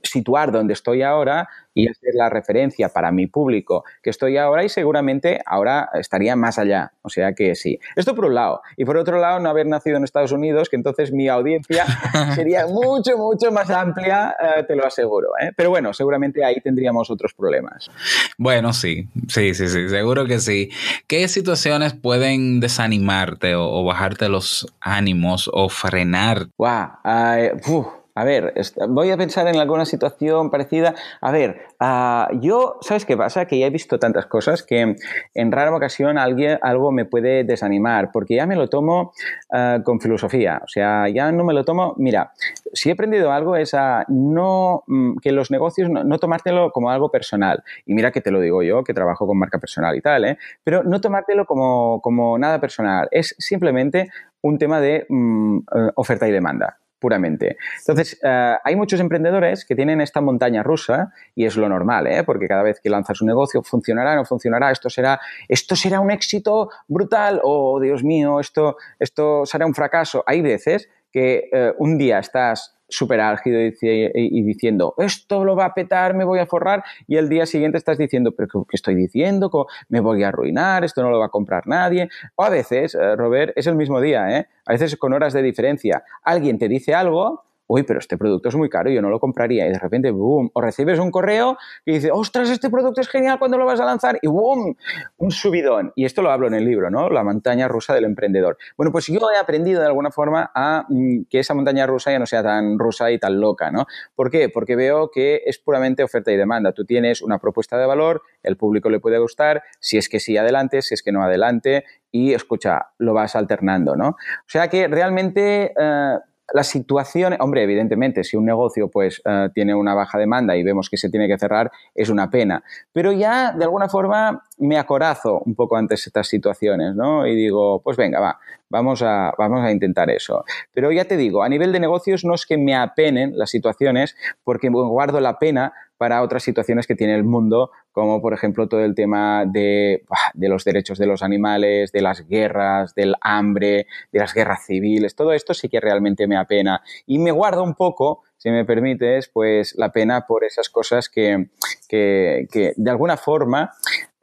situar donde estoy ahora y hacer la referencia para mi público que estoy ahora y seguramente ahora estaría más allá. O sea que sí. Esto por un lado. Y por otro lado, no haber nacido en Estados Unidos, que entonces mi audiencia sería mucho, mucho más amplia, eh, te lo aseguro. ¿eh? Pero bueno, seguramente ahí tendríamos otros problemas. Bueno, sí, sí, sí, sí, seguro que sí. ¿Qué situaciones pueden desanimarte o, o bajarte los ánimos o frenar? Wow. Uh, a ver, voy a pensar en alguna situación parecida. A ver, uh, yo, ¿sabes qué pasa? Que ya he visto tantas cosas que en rara ocasión alguien, algo me puede desanimar, porque ya me lo tomo uh, con filosofía. O sea, ya no me lo tomo. Mira, si he aprendido algo es a no. Mm, que los negocios no, tomártelo como algo personal. Y mira que te lo digo yo, que trabajo con marca personal y tal, ¿eh? Pero no tomártelo como, como nada personal. Es simplemente un tema de mm, oferta y demanda puramente. Entonces, uh, hay muchos emprendedores que tienen esta montaña rusa y es lo normal, ¿eh? porque cada vez que lanzas un negocio, funcionará, no funcionará, esto será, esto será un éxito brutal, o oh, Dios mío, esto, esto será un fracaso. Hay veces que uh, un día estás súper álgido y, diciendo, esto lo va a petar, me voy a forrar, y el día siguiente estás diciendo, pero ¿qué estoy diciendo? Me voy a arruinar, esto no lo va a comprar nadie. O a veces, eh, Robert, es el mismo día, ¿eh? a veces con horas de diferencia. Alguien te dice algo, uy, pero este producto es muy caro, yo no lo compraría. Y de repente, boom, o recibes un correo que dice, ostras, este producto es genial cuando lo vas a lanzar, y boom, un subidón. Y esto lo hablo en el libro, ¿no? La montaña rusa del emprendedor. Bueno, pues yo he aprendido de alguna forma a mm, que esa montaña rusa ya no sea tan rusa y tan loca, ¿no? ¿Por qué? Porque veo que es puramente oferta y demanda. Tú tienes una propuesta de valor, el público le puede gustar, si es que sí, adelante, si es que no, adelante, y escucha, lo vas alternando, ¿no? O sea que realmente... Eh, la situación, hombre, evidentemente, si un negocio pues eh, tiene una baja demanda y vemos que se tiene que cerrar, es una pena. Pero ya, de alguna forma, me acorazo un poco ante estas situaciones, ¿no? Y digo, pues venga, va, vamos a, vamos a intentar eso. Pero ya te digo, a nivel de negocios no es que me apenen las situaciones, porque guardo la pena para otras situaciones que tiene el mundo, como por ejemplo todo el tema de, de, los derechos de los animales, de las guerras, del hambre, de las guerras civiles, todo esto sí que realmente me apena. Y me guardo un poco si me permites, pues la pena por esas cosas que, que, que de alguna forma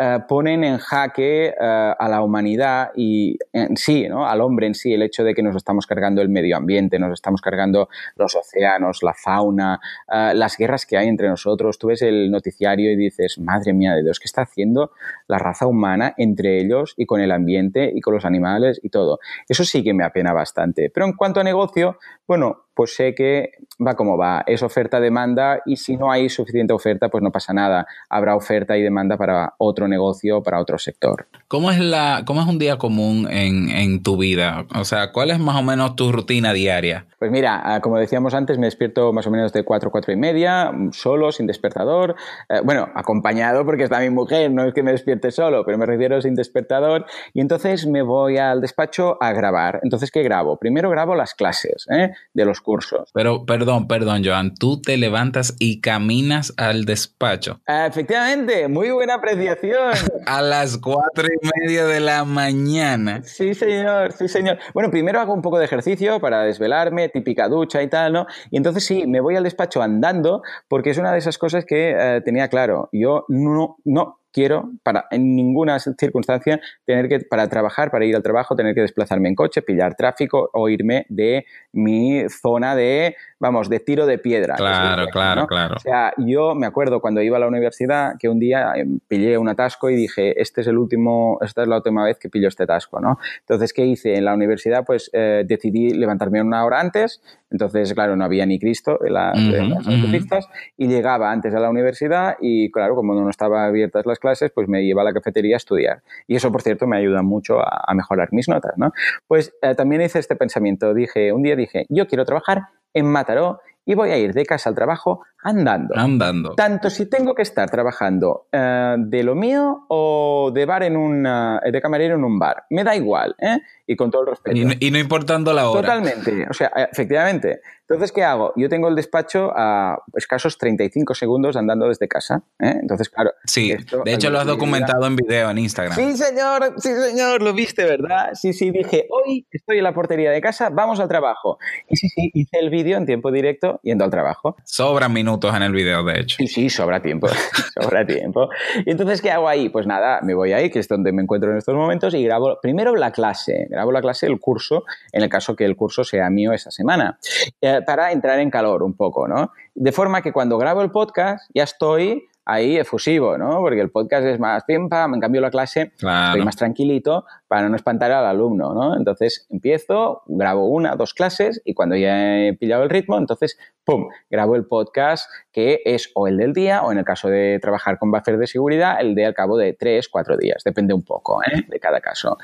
eh, ponen en jaque eh, a la humanidad y en sí, ¿no? al hombre en sí, el hecho de que nos estamos cargando el medio ambiente, nos estamos cargando los océanos, la fauna, eh, las guerras que hay entre nosotros. Tú ves el noticiario y dices, madre mía de Dios, ¿qué está haciendo la raza humana entre ellos y con el ambiente y con los animales y todo? Eso sí que me apena bastante. Pero en cuanto a negocio, bueno, pues sé que va como va, es oferta-demanda y si no hay suficiente oferta, pues no pasa nada, habrá oferta y demanda para otro negocio, para otro sector. ¿Cómo es, la, cómo es un día común en, en tu vida? O sea, ¿cuál es más o menos tu rutina diaria? Pues mira, ah, como decíamos antes, me despierto más o menos de 4, 4 y media, solo, sin despertador. Eh, bueno, acompañado porque está mi mujer, no es que me despierte solo, pero me refiero sin despertador. Y entonces me voy al despacho a grabar. Entonces, ¿qué grabo? Primero grabo las clases ¿eh? de los cursos. Pero, perdón, perdón, Joan, tú te levantas y caminas al despacho. Ah, efectivamente, muy buena apreciación. a las 4 y media de la mañana. Sí, señor, sí, señor. Bueno, primero hago un poco de ejercicio para desvelarme típica ducha y tal, ¿no? Y entonces sí, me voy al despacho andando porque es una de esas cosas que eh, tenía claro. Yo no, no, quiero para en ninguna circunstancia tener que para trabajar, para ir al trabajo, tener que desplazarme en coche, pillar tráfico o irme de mi zona de, vamos, de tiro de piedra. Claro, claro, claro. O sea, yo me acuerdo cuando iba a la universidad que un día eh, pillé un atasco y dije, este es el último, esta es la última vez que pillo este atasco, ¿no? Entonces, ¿qué hice? En la universidad, pues eh, decidí levantarme una hora antes, entonces, claro, no había ni Cristo en, las autopistas y llegaba antes a la universidad y, claro, como no estaban abiertas las clases, pues me iba a la cafetería a estudiar. Y eso, por cierto, me ayuda mucho a, mejorar mis notas, ¿no? Pues eh, también hice este pensamiento. Dije, un día dije, yo quiero trabajar en Mataró y voy a ir de casa al trabajo andando. Andando. Tanto si tengo que estar trabajando eh, de lo mío o de bar en un de camarero en un bar. Me da igual, ¿eh? Y con todo el respeto. Y no, importando la hora. Totalmente. O sea, efectivamente. Entonces, ¿qué hago? Yo tengo el despacho a escasos 35 segundos andando desde casa. ¿eh? Entonces, claro. Sí, de hecho lo has documentado en video en Instagram. Sí, señor, sí, señor, lo viste, ¿verdad? Sí, sí, dije, hoy estoy en la portería de casa, vamos al trabajo. Y sí, sí, hice el vídeo en tiempo directo yendo al trabajo. Sobran minutos en el video, de hecho. Sí, sí, sobra tiempo, sobra tiempo. Y entonces, ¿qué hago ahí? Pues nada, me voy ahí, que es donde me encuentro en estos momentos, y grabo primero la clase, grabo la clase, el curso, en el caso que el curso sea mío esa semana. Eh, para entrar en calor un poco, ¿no? De forma que cuando grabo el podcast ya estoy ahí efusivo, ¿no? Porque el podcast es más pim pam, en cambio la clase estoy más tranquilito para no espantar al alumno, ¿no? Entonces empiezo, grabo una, dos clases y cuando ya he pillado el ritmo, entonces, ¡pum!, grabo el podcast que es o el del día o en el caso de trabajar con buffer de seguridad, el de al cabo de tres, cuatro días, depende un poco ¿eh? de cada caso.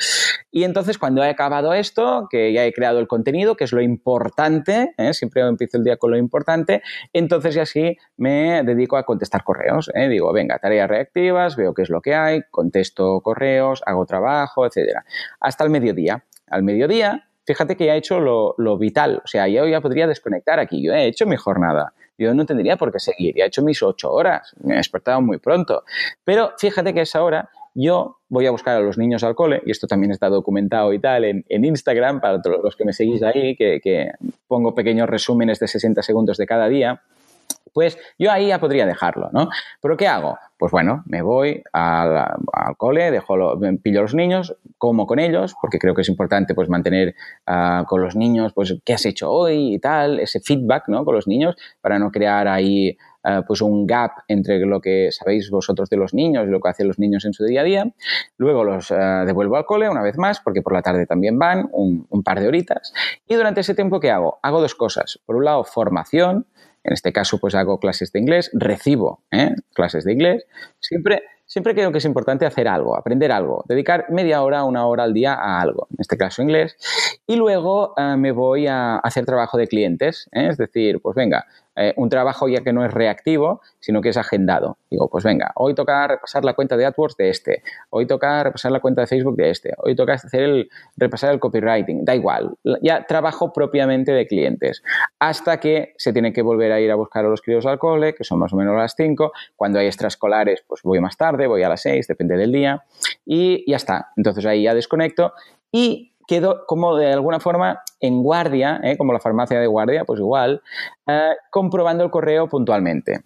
Y entonces cuando he acabado esto, que ya he creado el contenido, que es lo importante, ¿eh? siempre empiezo el día con lo importante, entonces ya sí me dedico a contestar correos. ¿eh? Digo, venga, tareas reactivas, veo qué es lo que hay, contesto correos, hago trabajo, Hasta el mediodía. Al mediodía, fíjate que ya he hecho lo, vital. O sea, yo ya podría desconectar aquí. Yo he hecho mi jornada. Yo no tendría por qué seguir. Ya he hecho mis ocho horas. Me he despertado muy pronto. Pero fíjate que a esa hora yo voy a buscar a los niños al cole, y esto también está documentado y tal en, Instagram, para los que me seguís ahí, que, que pongo pequeños resúmenes de 60 segundos de cada día Pues yo ahí ya podría dejarlo, ¿no? Pero ¿qué hago? Pues bueno, me voy al, cole, dejo lo, pillo a los niños, como con ellos, porque creo que es importante pues mantener uh, con los niños, pues, ¿qué has hecho hoy y tal? Ese feedback, ¿no? Con los niños, para no crear ahí Uh, pues un gap entre lo que sabéis vosotros de los niños y lo que hacen los niños en su día a día. Luego los uh, devuelvo al cole una vez más, porque por la tarde también van, un, un, par de horitas. Y durante ese tiempo, ¿qué hago? Hago dos cosas. Por un lado, formación, en este caso, pues hago clases de inglés, recibo ¿eh? clases de inglés. Siempre, siempre creo que es importante hacer algo, aprender algo, dedicar media hora, una hora al día a algo, en este caso inglés. Y luego uh, me voy a hacer trabajo de clientes, ¿eh? es decir, pues venga, eh, un trabajo ya que no es reactivo, sino que es agendado. Digo, pues venga, hoy toca repasar la cuenta de AdWords de este, hoy toca repasar la cuenta de Facebook de este, hoy toca hacer el, repasar el copywriting, da igual, ya trabajo propiamente de clientes, hasta que se tiene que volver a ir a buscar a los críos al cole, que son más o menos las 5, cuando hay extraescolares, pues voy más tarde, voy a las 6, depende del día, y ya está. Entonces ahí ya desconecto y quedo como de alguna forma en guardia, ¿eh? como la farmacia de guardia, pues igual, eh, comprobando el correo puntualmente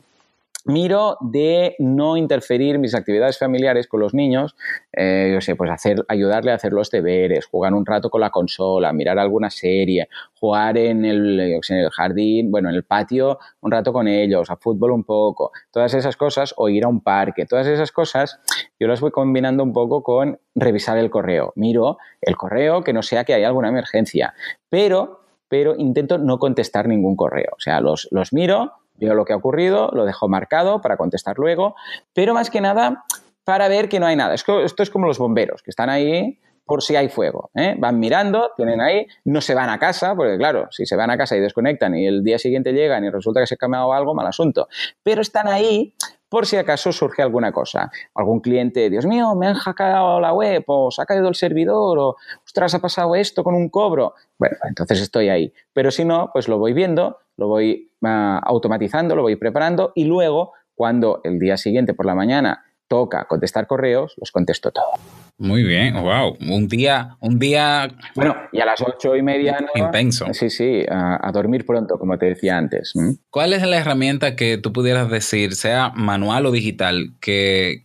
miro de no interferir mis actividades familiares con los niños, eh, yo sé, pues hacer, ayudarle a hacer los deberes, jugar un rato con la consola, mirar alguna serie, jugar en el, en el jardín, bueno, en el patio un rato con ellos, a fútbol un poco, todas esas cosas, o ir a un parque, todas esas cosas, yo las voy combinando un poco con revisar el correo. Miro el correo, que no sea que haya alguna emergencia, pero, pero intento no contestar ningún correo. O sea, los, los miro, veo lo que ha ocurrido, lo dejo marcado para contestar luego, pero más que nada para ver que no hay nada. Esto, esto es como los bomberos, que están ahí por si hay fuego. ¿eh? Van mirando, tienen ahí, no se van a casa, porque claro, si se van a casa y desconectan y el día siguiente llegan y resulta que se ha cambiado algo, mal asunto. Pero están ahí por si acaso surge alguna cosa. Algún cliente, Dios mío, me han hackeado la web, o se ha caído el servidor, o ostras, ha pasado esto con un cobro. Bueno, entonces estoy ahí. Pero si no, pues lo voy viendo, lo voy uh, automatizando, lo voy preparando y luego, cuando el día siguiente por la mañana toca contestar correos, los contesto todo. Muy bien, wow. Un día, un día. Bueno, y a las ocho y media. ¿no? Intenso. Sí, sí, a, a, dormir pronto, como te decía antes. ¿Cuál es la herramienta que tú pudieras decir, sea manual o digital, que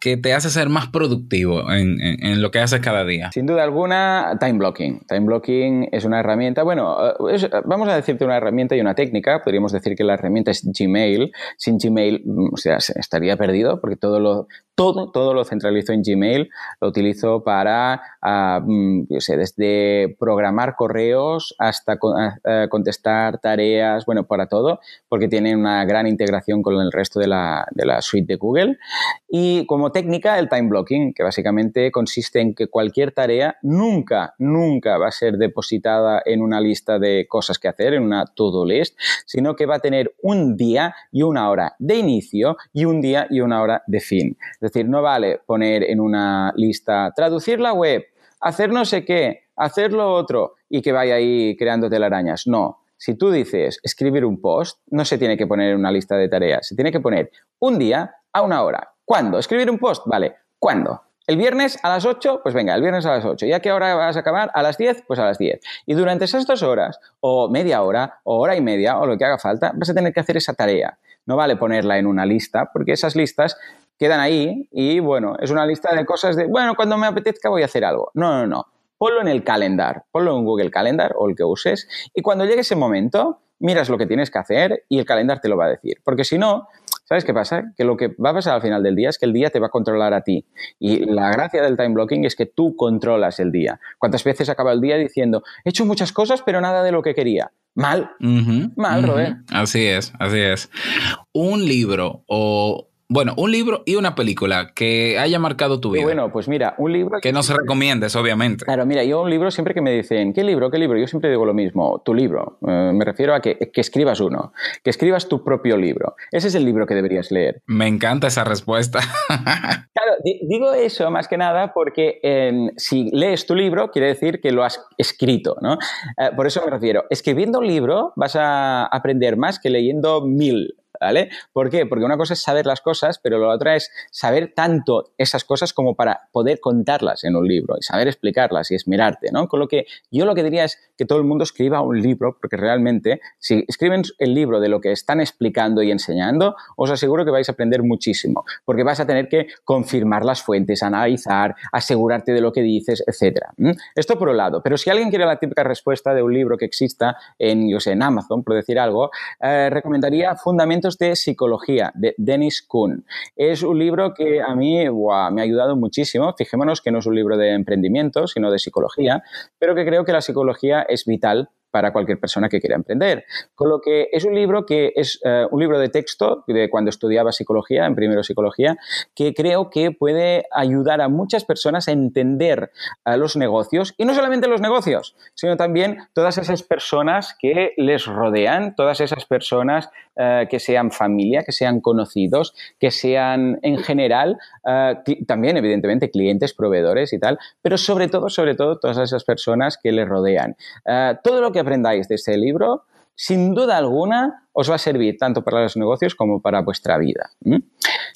que te hace ser más productivo en, en, en, lo que haces cada día? Sin duda alguna, time blocking. Time blocking es una herramienta, bueno, eh, es, vamos a decirte una herramienta y una técnica. Podríamos decir que la herramienta es Gmail. Sin Gmail, mm, o sea, estaría perdido porque todo lo, todo, todo lo centralizo en Gmail. Lo utilizo para, yo sé, desde programar correos hasta uh, contestar tareas, bueno, para todo, porque tiene una gran integración con el resto de la, suite de Google. Y como técnica, el time blocking, que básicamente consiste en que cualquier tarea nunca, nunca va a ser depositada en una lista de cosas que hacer, en una to-do list, sino que va a tener un día y una hora de inicio y un día y una hora de fin. Decir, no vale poner en una lista traducir la web, hacer no sé qué, hacer lo otro y que vaya ahí creando telarañas. No. Si tú dices escribir un post, no se tiene que poner en una lista de tareas, se tiene que poner un día a una hora. ¿Cuándo? ¿Escribir un post? Vale. ¿Cuándo? El viernes a las 8, pues venga, el viernes a las 8. ¿Ya qué hora vas a acabar? A las 10, pues a las 10. Y durante esas dos horas, o media hora, o hora y media, o lo que haga falta, vas a tener que hacer esa tarea. No vale ponerla en una lista, porque esas listas quedan ahí y bueno, es una lista de cosas de, bueno, cuando me apetezca voy a hacer algo. No, no, no. Ponlo en el calendar, ponlo en Google Calendar o el que uses y cuando llegue ese momento, miras lo que tienes que hacer y el calendar te lo va a decir. Porque si no, ¿sabes qué pasa? Que lo que va a pasar al final del día es que el día te va a controlar a ti. Y la gracia del time blocking es que tú controlas el día. ¿Cuántas veces acaba el día diciendo, he hecho muchas cosas, pero nada de lo que quería? Mal. Uh -huh, Mal, uh -huh. Robert. Así es, así es. Un libro o bueno, un libro y una película que haya marcado tu vida. Bueno, pues mira, un libro... Que no se recomiendes, obviamente. Claro, mira, yo un libro siempre que me dicen, ¿qué libro? ¿Qué libro? Yo siempre digo lo mismo, tu libro. Eh, me refiero a que, que, escribas uno, que escribas tu propio libro. Ese es el libro que deberías leer. Me encanta esa respuesta. claro, digo eso más que nada porque eh, si lees tu libro, quiere decir que lo has escrito, ¿no? Eh, por eso me refiero, escribiendo un libro vas a aprender más que leyendo mil ¿vale? ¿Por qué? Porque una cosa es saber las cosas, pero la otra es saber tanto esas cosas como para poder contarlas en un libro y saber explicarlas y esmerarte, ¿no? Con lo que yo lo que diría es que todo el mundo escriba un libro, porque realmente si escriben el libro de lo que están explicando y enseñando, os aseguro que vais a aprender muchísimo, porque vas a tener que confirmar las fuentes, analizar, asegurarte de lo que dices, etc. Esto por un lado. Pero si alguien quiere la típica respuesta de un libro que exista en, yo sé, en Amazon, por decir algo, eh, recomendaría Fundamentos de Psicología, de Dennis Kuhn. Es un libro que a mí me ha ayudado muchísimo. Fijémonos que no es un libro de emprendimiento, sino de psicología, pero que creo que la psicología es vital para cualquier persona que quiera emprender. Con lo que es un libro que es eh, un libro de texto de cuando estudiaba psicología, en primero psicología, que creo que puede ayudar a muchas personas a entender a los negocios y no solamente los negocios, sino también todas esas personas que les rodean, todas esas personas eh, que sean familia, que sean conocidos, que sean en general eh, también evidentemente clientes, proveedores y tal, pero sobre todo, sobre todo todas esas personas que les rodean. todo lo que aprendáis de este libro, sin duda alguna, os va a servir tanto para los negocios como para vuestra vida.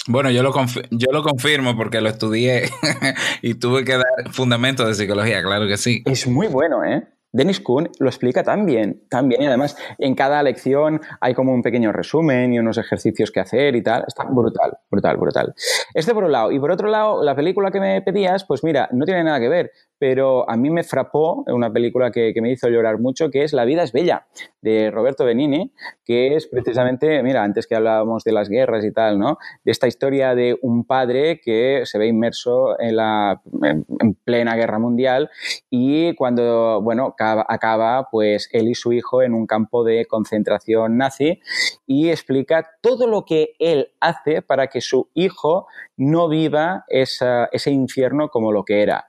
Bueno, yo lo, yo lo confirmo porque lo estudié y tuve que dar fundamentos de psicología, claro que sí. Es muy bueno, ¿eh? Dennis Kuhn lo explica tan bien, tan bien. Y además, en cada lección hay como un pequeño resumen y unos ejercicios que hacer y tal. Está brutal, brutal, brutal. Este por un lado. Y por otro lado, la película que me pedías, pues mira, no tiene nada que ver pero a mí me frapó una película que, me hizo llorar mucho, que es La vida es bella, de Roberto Benini, que es precisamente, mira, antes que hablábamos de las guerras y tal, ¿no? De esta historia de un padre que se ve inmerso en la en, plena guerra mundial y cuando, bueno, acaba, pues él y su hijo en un campo de concentración nazi y explica todo lo que él hace para que su hijo no viva ese infierno como lo que era.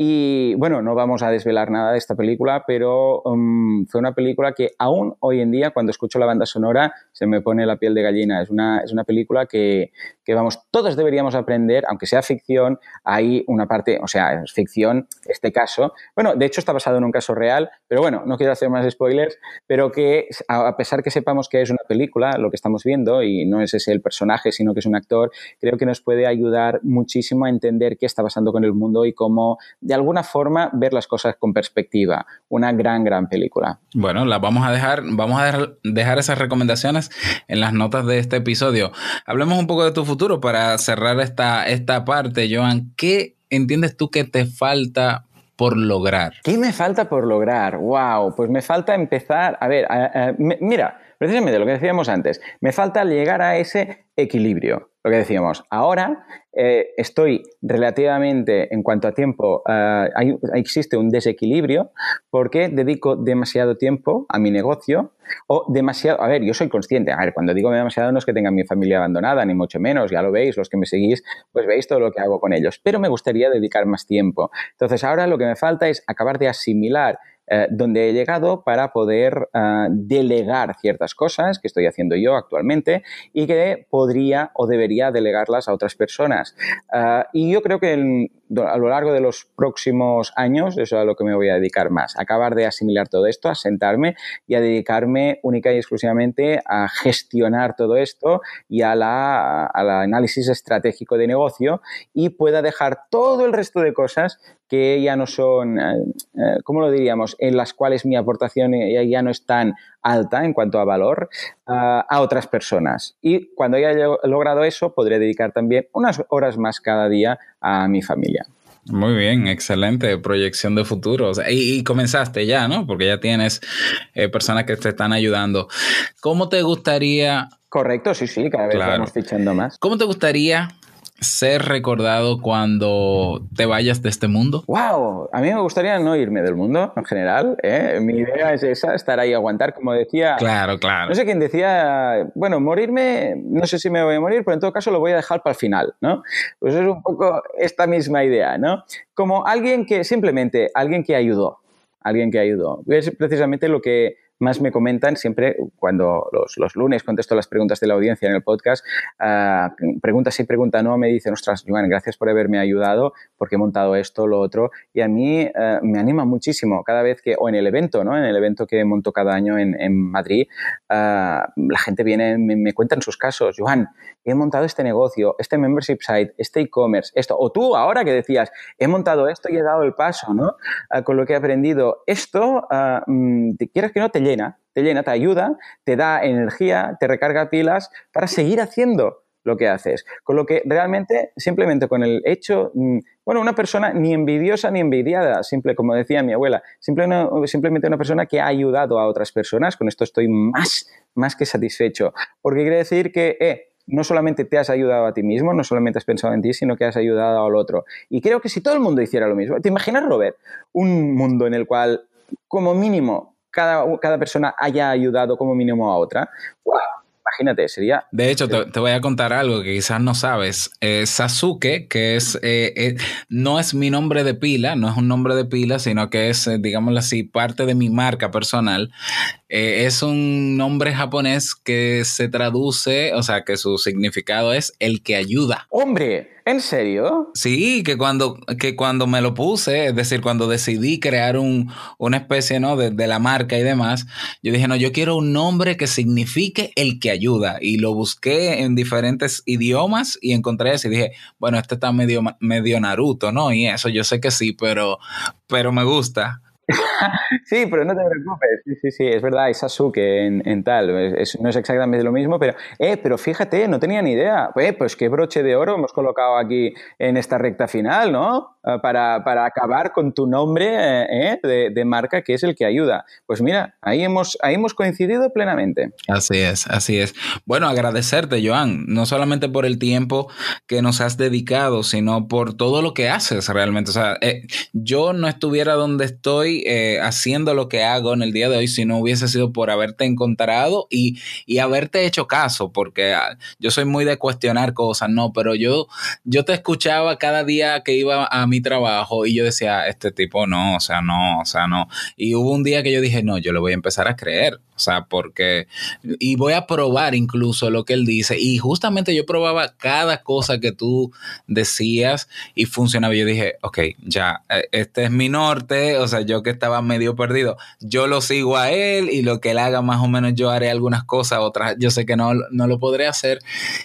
Y bueno, no vamos a desvelar nada de esta película, pero um, fue una película que aún hoy en día, cuando escucho la banda sonora, se me pone la piel de gallina. Es una, es una película que, que, vamos, todos deberíamos aprender, aunque sea ficción, hay una parte, o sea, es ficción, este caso. Bueno, de hecho está basado en un caso real, pero bueno, no quiero hacer más spoilers, pero que a pesar que sepamos que es una película, lo que estamos viendo, y no es ese el personaje, sino que es un actor, creo que nos puede ayudar muchísimo a entender qué está pasando con el mundo y cómo de alguna forma ver las cosas con perspectiva. Una gran, gran película. Bueno, la vamos a dejar, vamos a dejar, esas recomendaciones en las notas de este episodio. Hablemos un poco de tu futuro para cerrar esta, esta parte, Joan. ¿Qué entiendes tú que te falta por lograr? ¿Qué me falta por lograr? Wow, pues me falta empezar, a ver, mira, precisamente lo que decíamos antes, me falta llegar a ese equilibrio. Lo que decíamos, ahora eh, estoy relativamente, en cuanto a tiempo, eh, existe un desequilibrio porque dedico demasiado tiempo a mi negocio o demasiado, a ver, yo soy consciente, a ver, cuando digo demasiado no es que tenga mi familia abandonada, ni mucho menos, ya lo veis, los que me seguís, pues veis todo lo que hago con ellos, pero me gustaría dedicar más tiempo. Entonces ahora lo que me falta es acabar de asimilar eh, donde he llegado para poder eh, delegar ciertas cosas que estoy haciendo yo actualmente y que podría o debería delegarlas a otras personas. Eh, y yo creo que a lo largo de los próximos años eso es a lo que me voy a dedicar más, acabar de asimilar todo esto, a sentarme y a dedicarme única y exclusivamente a gestionar todo esto y a la, al análisis estratégico de negocio y pueda dejar todo el resto de cosas que ya no son, eh, eh, ¿cómo lo diríamos?, en las cuales mi aportación ya no es tan alta en cuanto a valor a otras personas. Y cuando haya logrado eso, podré dedicar también unas horas más cada día a mi familia. Muy bien, excelente proyección de futuro. y, comenzaste ya, ¿no? Porque ya tienes eh, personas que te están ayudando. ¿Cómo te gustaría... Correcto, sí, sí, cada vez vamos fichando más. ¿Cómo te gustaría ser recordado cuando te vayas de este mundo? ¡Wow! A mí me gustaría no irme del mundo en general. ¿eh? Mi idea es esa, estar ahí, aguantar, como decía. Claro, claro. No sé quién decía, bueno, morirme, no sé si me voy a morir, pero en todo caso lo voy a dejar para el final, ¿no? Pues es un poco esta misma idea, ¿no? Como alguien que simplemente, alguien que ayudó, alguien que ayudó. Es precisamente lo que más me comentan siempre cuando los, lunes contesto las preguntas de la audiencia en el podcast, uh, pregunta sí, pregunta no, me dicen, ostras, Joan, gracias por haberme ayudado porque he montado esto, lo otro. Y a mí uh, me anima muchísimo cada vez que, o en el evento, ¿no? En el evento que monto cada año en, en Madrid, uh, la gente viene, me, me cuentan sus casos. Joan, he montado este negocio, este membership site, este e-commerce, esto. O tú ahora que decías, he montado esto y he dado el paso, ¿no? con lo que he aprendido. Esto, mm, quieres que no, te llena, te llena, te ayuda, te da energía, te recarga pilas para seguir haciendo lo que haces. Con lo que realmente, simplemente con el hecho, mm, bueno, una persona ni envidiosa ni envidiada, simple, como decía mi abuela, simplemente una persona que ha ayudado a otras personas, con esto estoy más, más que satisfecho. Porque quiere decir que, eh, no solamente te has ayudado a ti mismo, no solamente has pensado en ti, sino que has ayudado al otro. Y creo que si todo el mundo hiciera lo mismo, ¿te imaginas, Robert, un mundo en el cual, como mínimo, cada, cada persona haya ayudado como mínimo a otra? ¡Wow! imagínate, sería... De hecho, te, voy a contar algo que quizás no sabes. Eh, Sasuke, que es, eh, eh, no es mi nombre de pila, no es un nombre de pila, sino que es, digámoslo así, parte de mi marca personal. Es un nombre japonés que se traduce, o sea, que su significado es el que ayuda. Hombre, ¿En serio? Sí, que cuando, que cuando me lo puse, es decir, cuando decidí crear un, una especie ¿no? de, de, la marca y demás, yo dije, no, yo quiero un nombre que signifique el que ayuda. Y lo busqué en diferentes idiomas y encontré eso y dije, bueno, este está medio, medio Naruto, ¿no? Y eso yo sé que sí, pero, pero me gusta. sí, pero no te preocupes. Sí, sí, sí, es verdad, es Sasuke en, en tal. no es exactamente lo mismo, pero, eh, pero fíjate, no tenía ni idea. Eh, pues qué broche de oro hemos colocado aquí en esta recta final, ¿no? Ah, para, para acabar con tu nombre eh, de, de, marca, que es el que ayuda. Pues mira, ahí hemos, ahí hemos coincidido plenamente. Así es, así es. Bueno, agradecerte, Joan, no solamente por el tiempo que nos has dedicado, sino por todo lo que haces realmente. O sea, eh, yo no estuviera donde estoy eh, haciendo lo que hago en el día de hoy si no hubiese sido por haberte encontrado y, y haberte hecho caso, porque ah, yo soy muy de cuestionar cosas, no, pero yo, yo te escuchaba cada día que iba a mi trabajo y yo decía, este tipo no, o sea, no, o sea, no. Y hubo un día que yo dije, no, yo le voy a empezar a creer. O sea, porque, y voy a probar incluso lo que él dice. Y justamente yo probaba cada cosa que tú decías y funcionaba. Yo dije, ok, ya, eh, este es mi norte. O sea, yo estaba medio perdido, yo lo sigo a él y lo que él haga más o menos yo haré algunas cosas, otras yo sé que no, no lo podré hacer.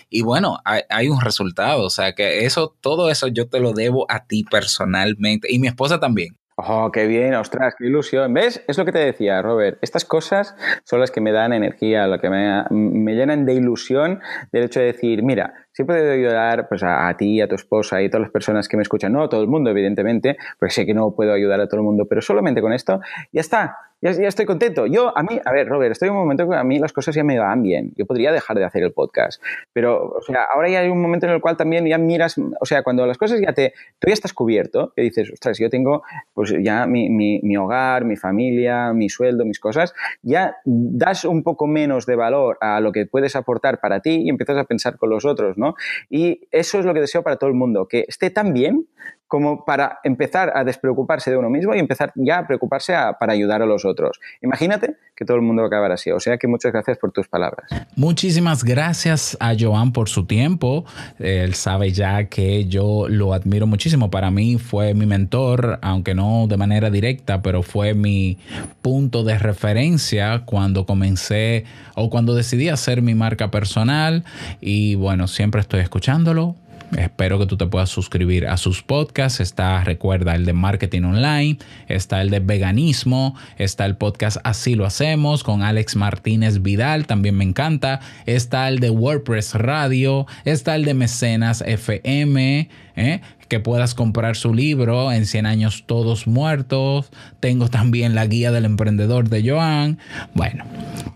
Y bueno, hay un resultado. O sea, que eso, todo eso yo te lo debo a ti personalmente y mi esposa también. Oh, qué bien, ostras, qué ilusión. ¿Ves? Es lo que te decía, Robert. Estas cosas son las que me dan energía, lo que me, me llenan de ilusión del hecho de decir, mira, sí puedo ayudar pues, a, a, ti, a tu esposa y a todas las personas que me escuchan. No a todo el mundo, evidentemente, porque sé que no puedo ayudar a todo el mundo, pero solamente con esto ya está. Ya, ya, estoy contento. Yo, a mí, a ver, Robert, estoy en un momento que a mí las cosas ya me van bien. Yo podría dejar de hacer el podcast. Pero, o sea, ahora ya hay un momento en el cual también ya miras, o sea, cuando las cosas ya te, tú ya estás cubierto, que dices, ostras, yo tengo pues ya mi, mi, mi hogar, mi familia, mi sueldo, mis cosas, ya das un poco menos de valor a lo que puedes aportar para ti y empiezas a pensar con los otros, ¿no? Y eso es lo que deseo para todo el mundo, que esté tan bien como para empezar a despreocuparse de uno mismo y empezar ya a preocuparse para ayudar a los otros. Imagínate que todo el mundo va a acabar así. O sea que muchas gracias por tus palabras. Muchísimas gracias a Joan por su tiempo. Él sabe ya que yo lo admiro muchísimo. Para mí fue mi mentor, aunque no de manera directa, pero fue mi punto de referencia cuando comencé o cuando decidí hacer mi marca personal. Y bueno, siempre estoy escuchándolo Espero que tú te puedas suscribir a sus podcasts. Está, recuerda, el de marketing online, está el de veganismo, está el podcast Así lo hacemos con Alex Martínez Vidal, también me encanta. Está el de WordPress Radio, está el de Mecenas FM, ¿eh? Que puedas comprar su libro en 100 años todos muertos. Tengo también la guía del emprendedor de Joan. Bueno,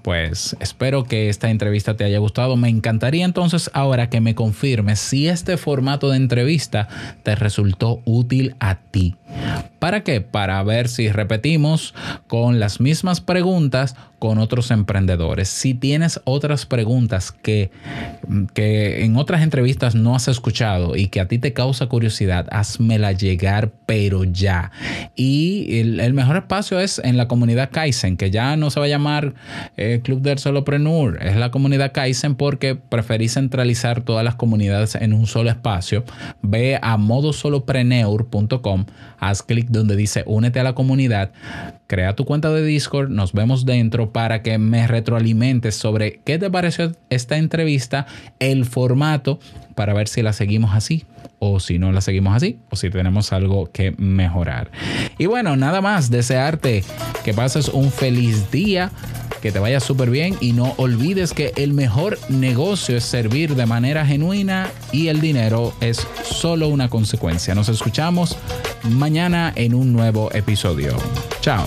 pues espero que esta entrevista te haya gustado. Me encantaría entonces ahora que me confirmes si este formato de entrevista te resultó útil a ti ¿Para qué? Para ver si repetimos con las mismas preguntas con otros emprendedores. Si tienes otras preguntas que, que en otras entrevistas no has escuchado y que a ti te causa curiosidad, házmela llegar, pero ya. Y el, mejor espacio es en la comunidad Kaizen, que ya no se va a llamar eh, Club del Solopreneur, es la comunidad Kaizen porque preferí centralizar todas las comunidades en un solo espacio. Ve a modosolopreneur.com, haz clic donde dice únete a la comunidad, crea tu cuenta de Discord, nos vemos dentro para que me retroalimentes sobre qué te pareció esta entrevista, el formato, para ver si la seguimos así o si no la seguimos así o si tenemos algo que mejorar. Y bueno, nada más, desearte que pases un feliz día que te vaya súper bien y no olvides que el mejor negocio es servir de manera genuina y el dinero es solo una consecuencia. Nos escuchamos mañana en un nuevo episodio. Chao.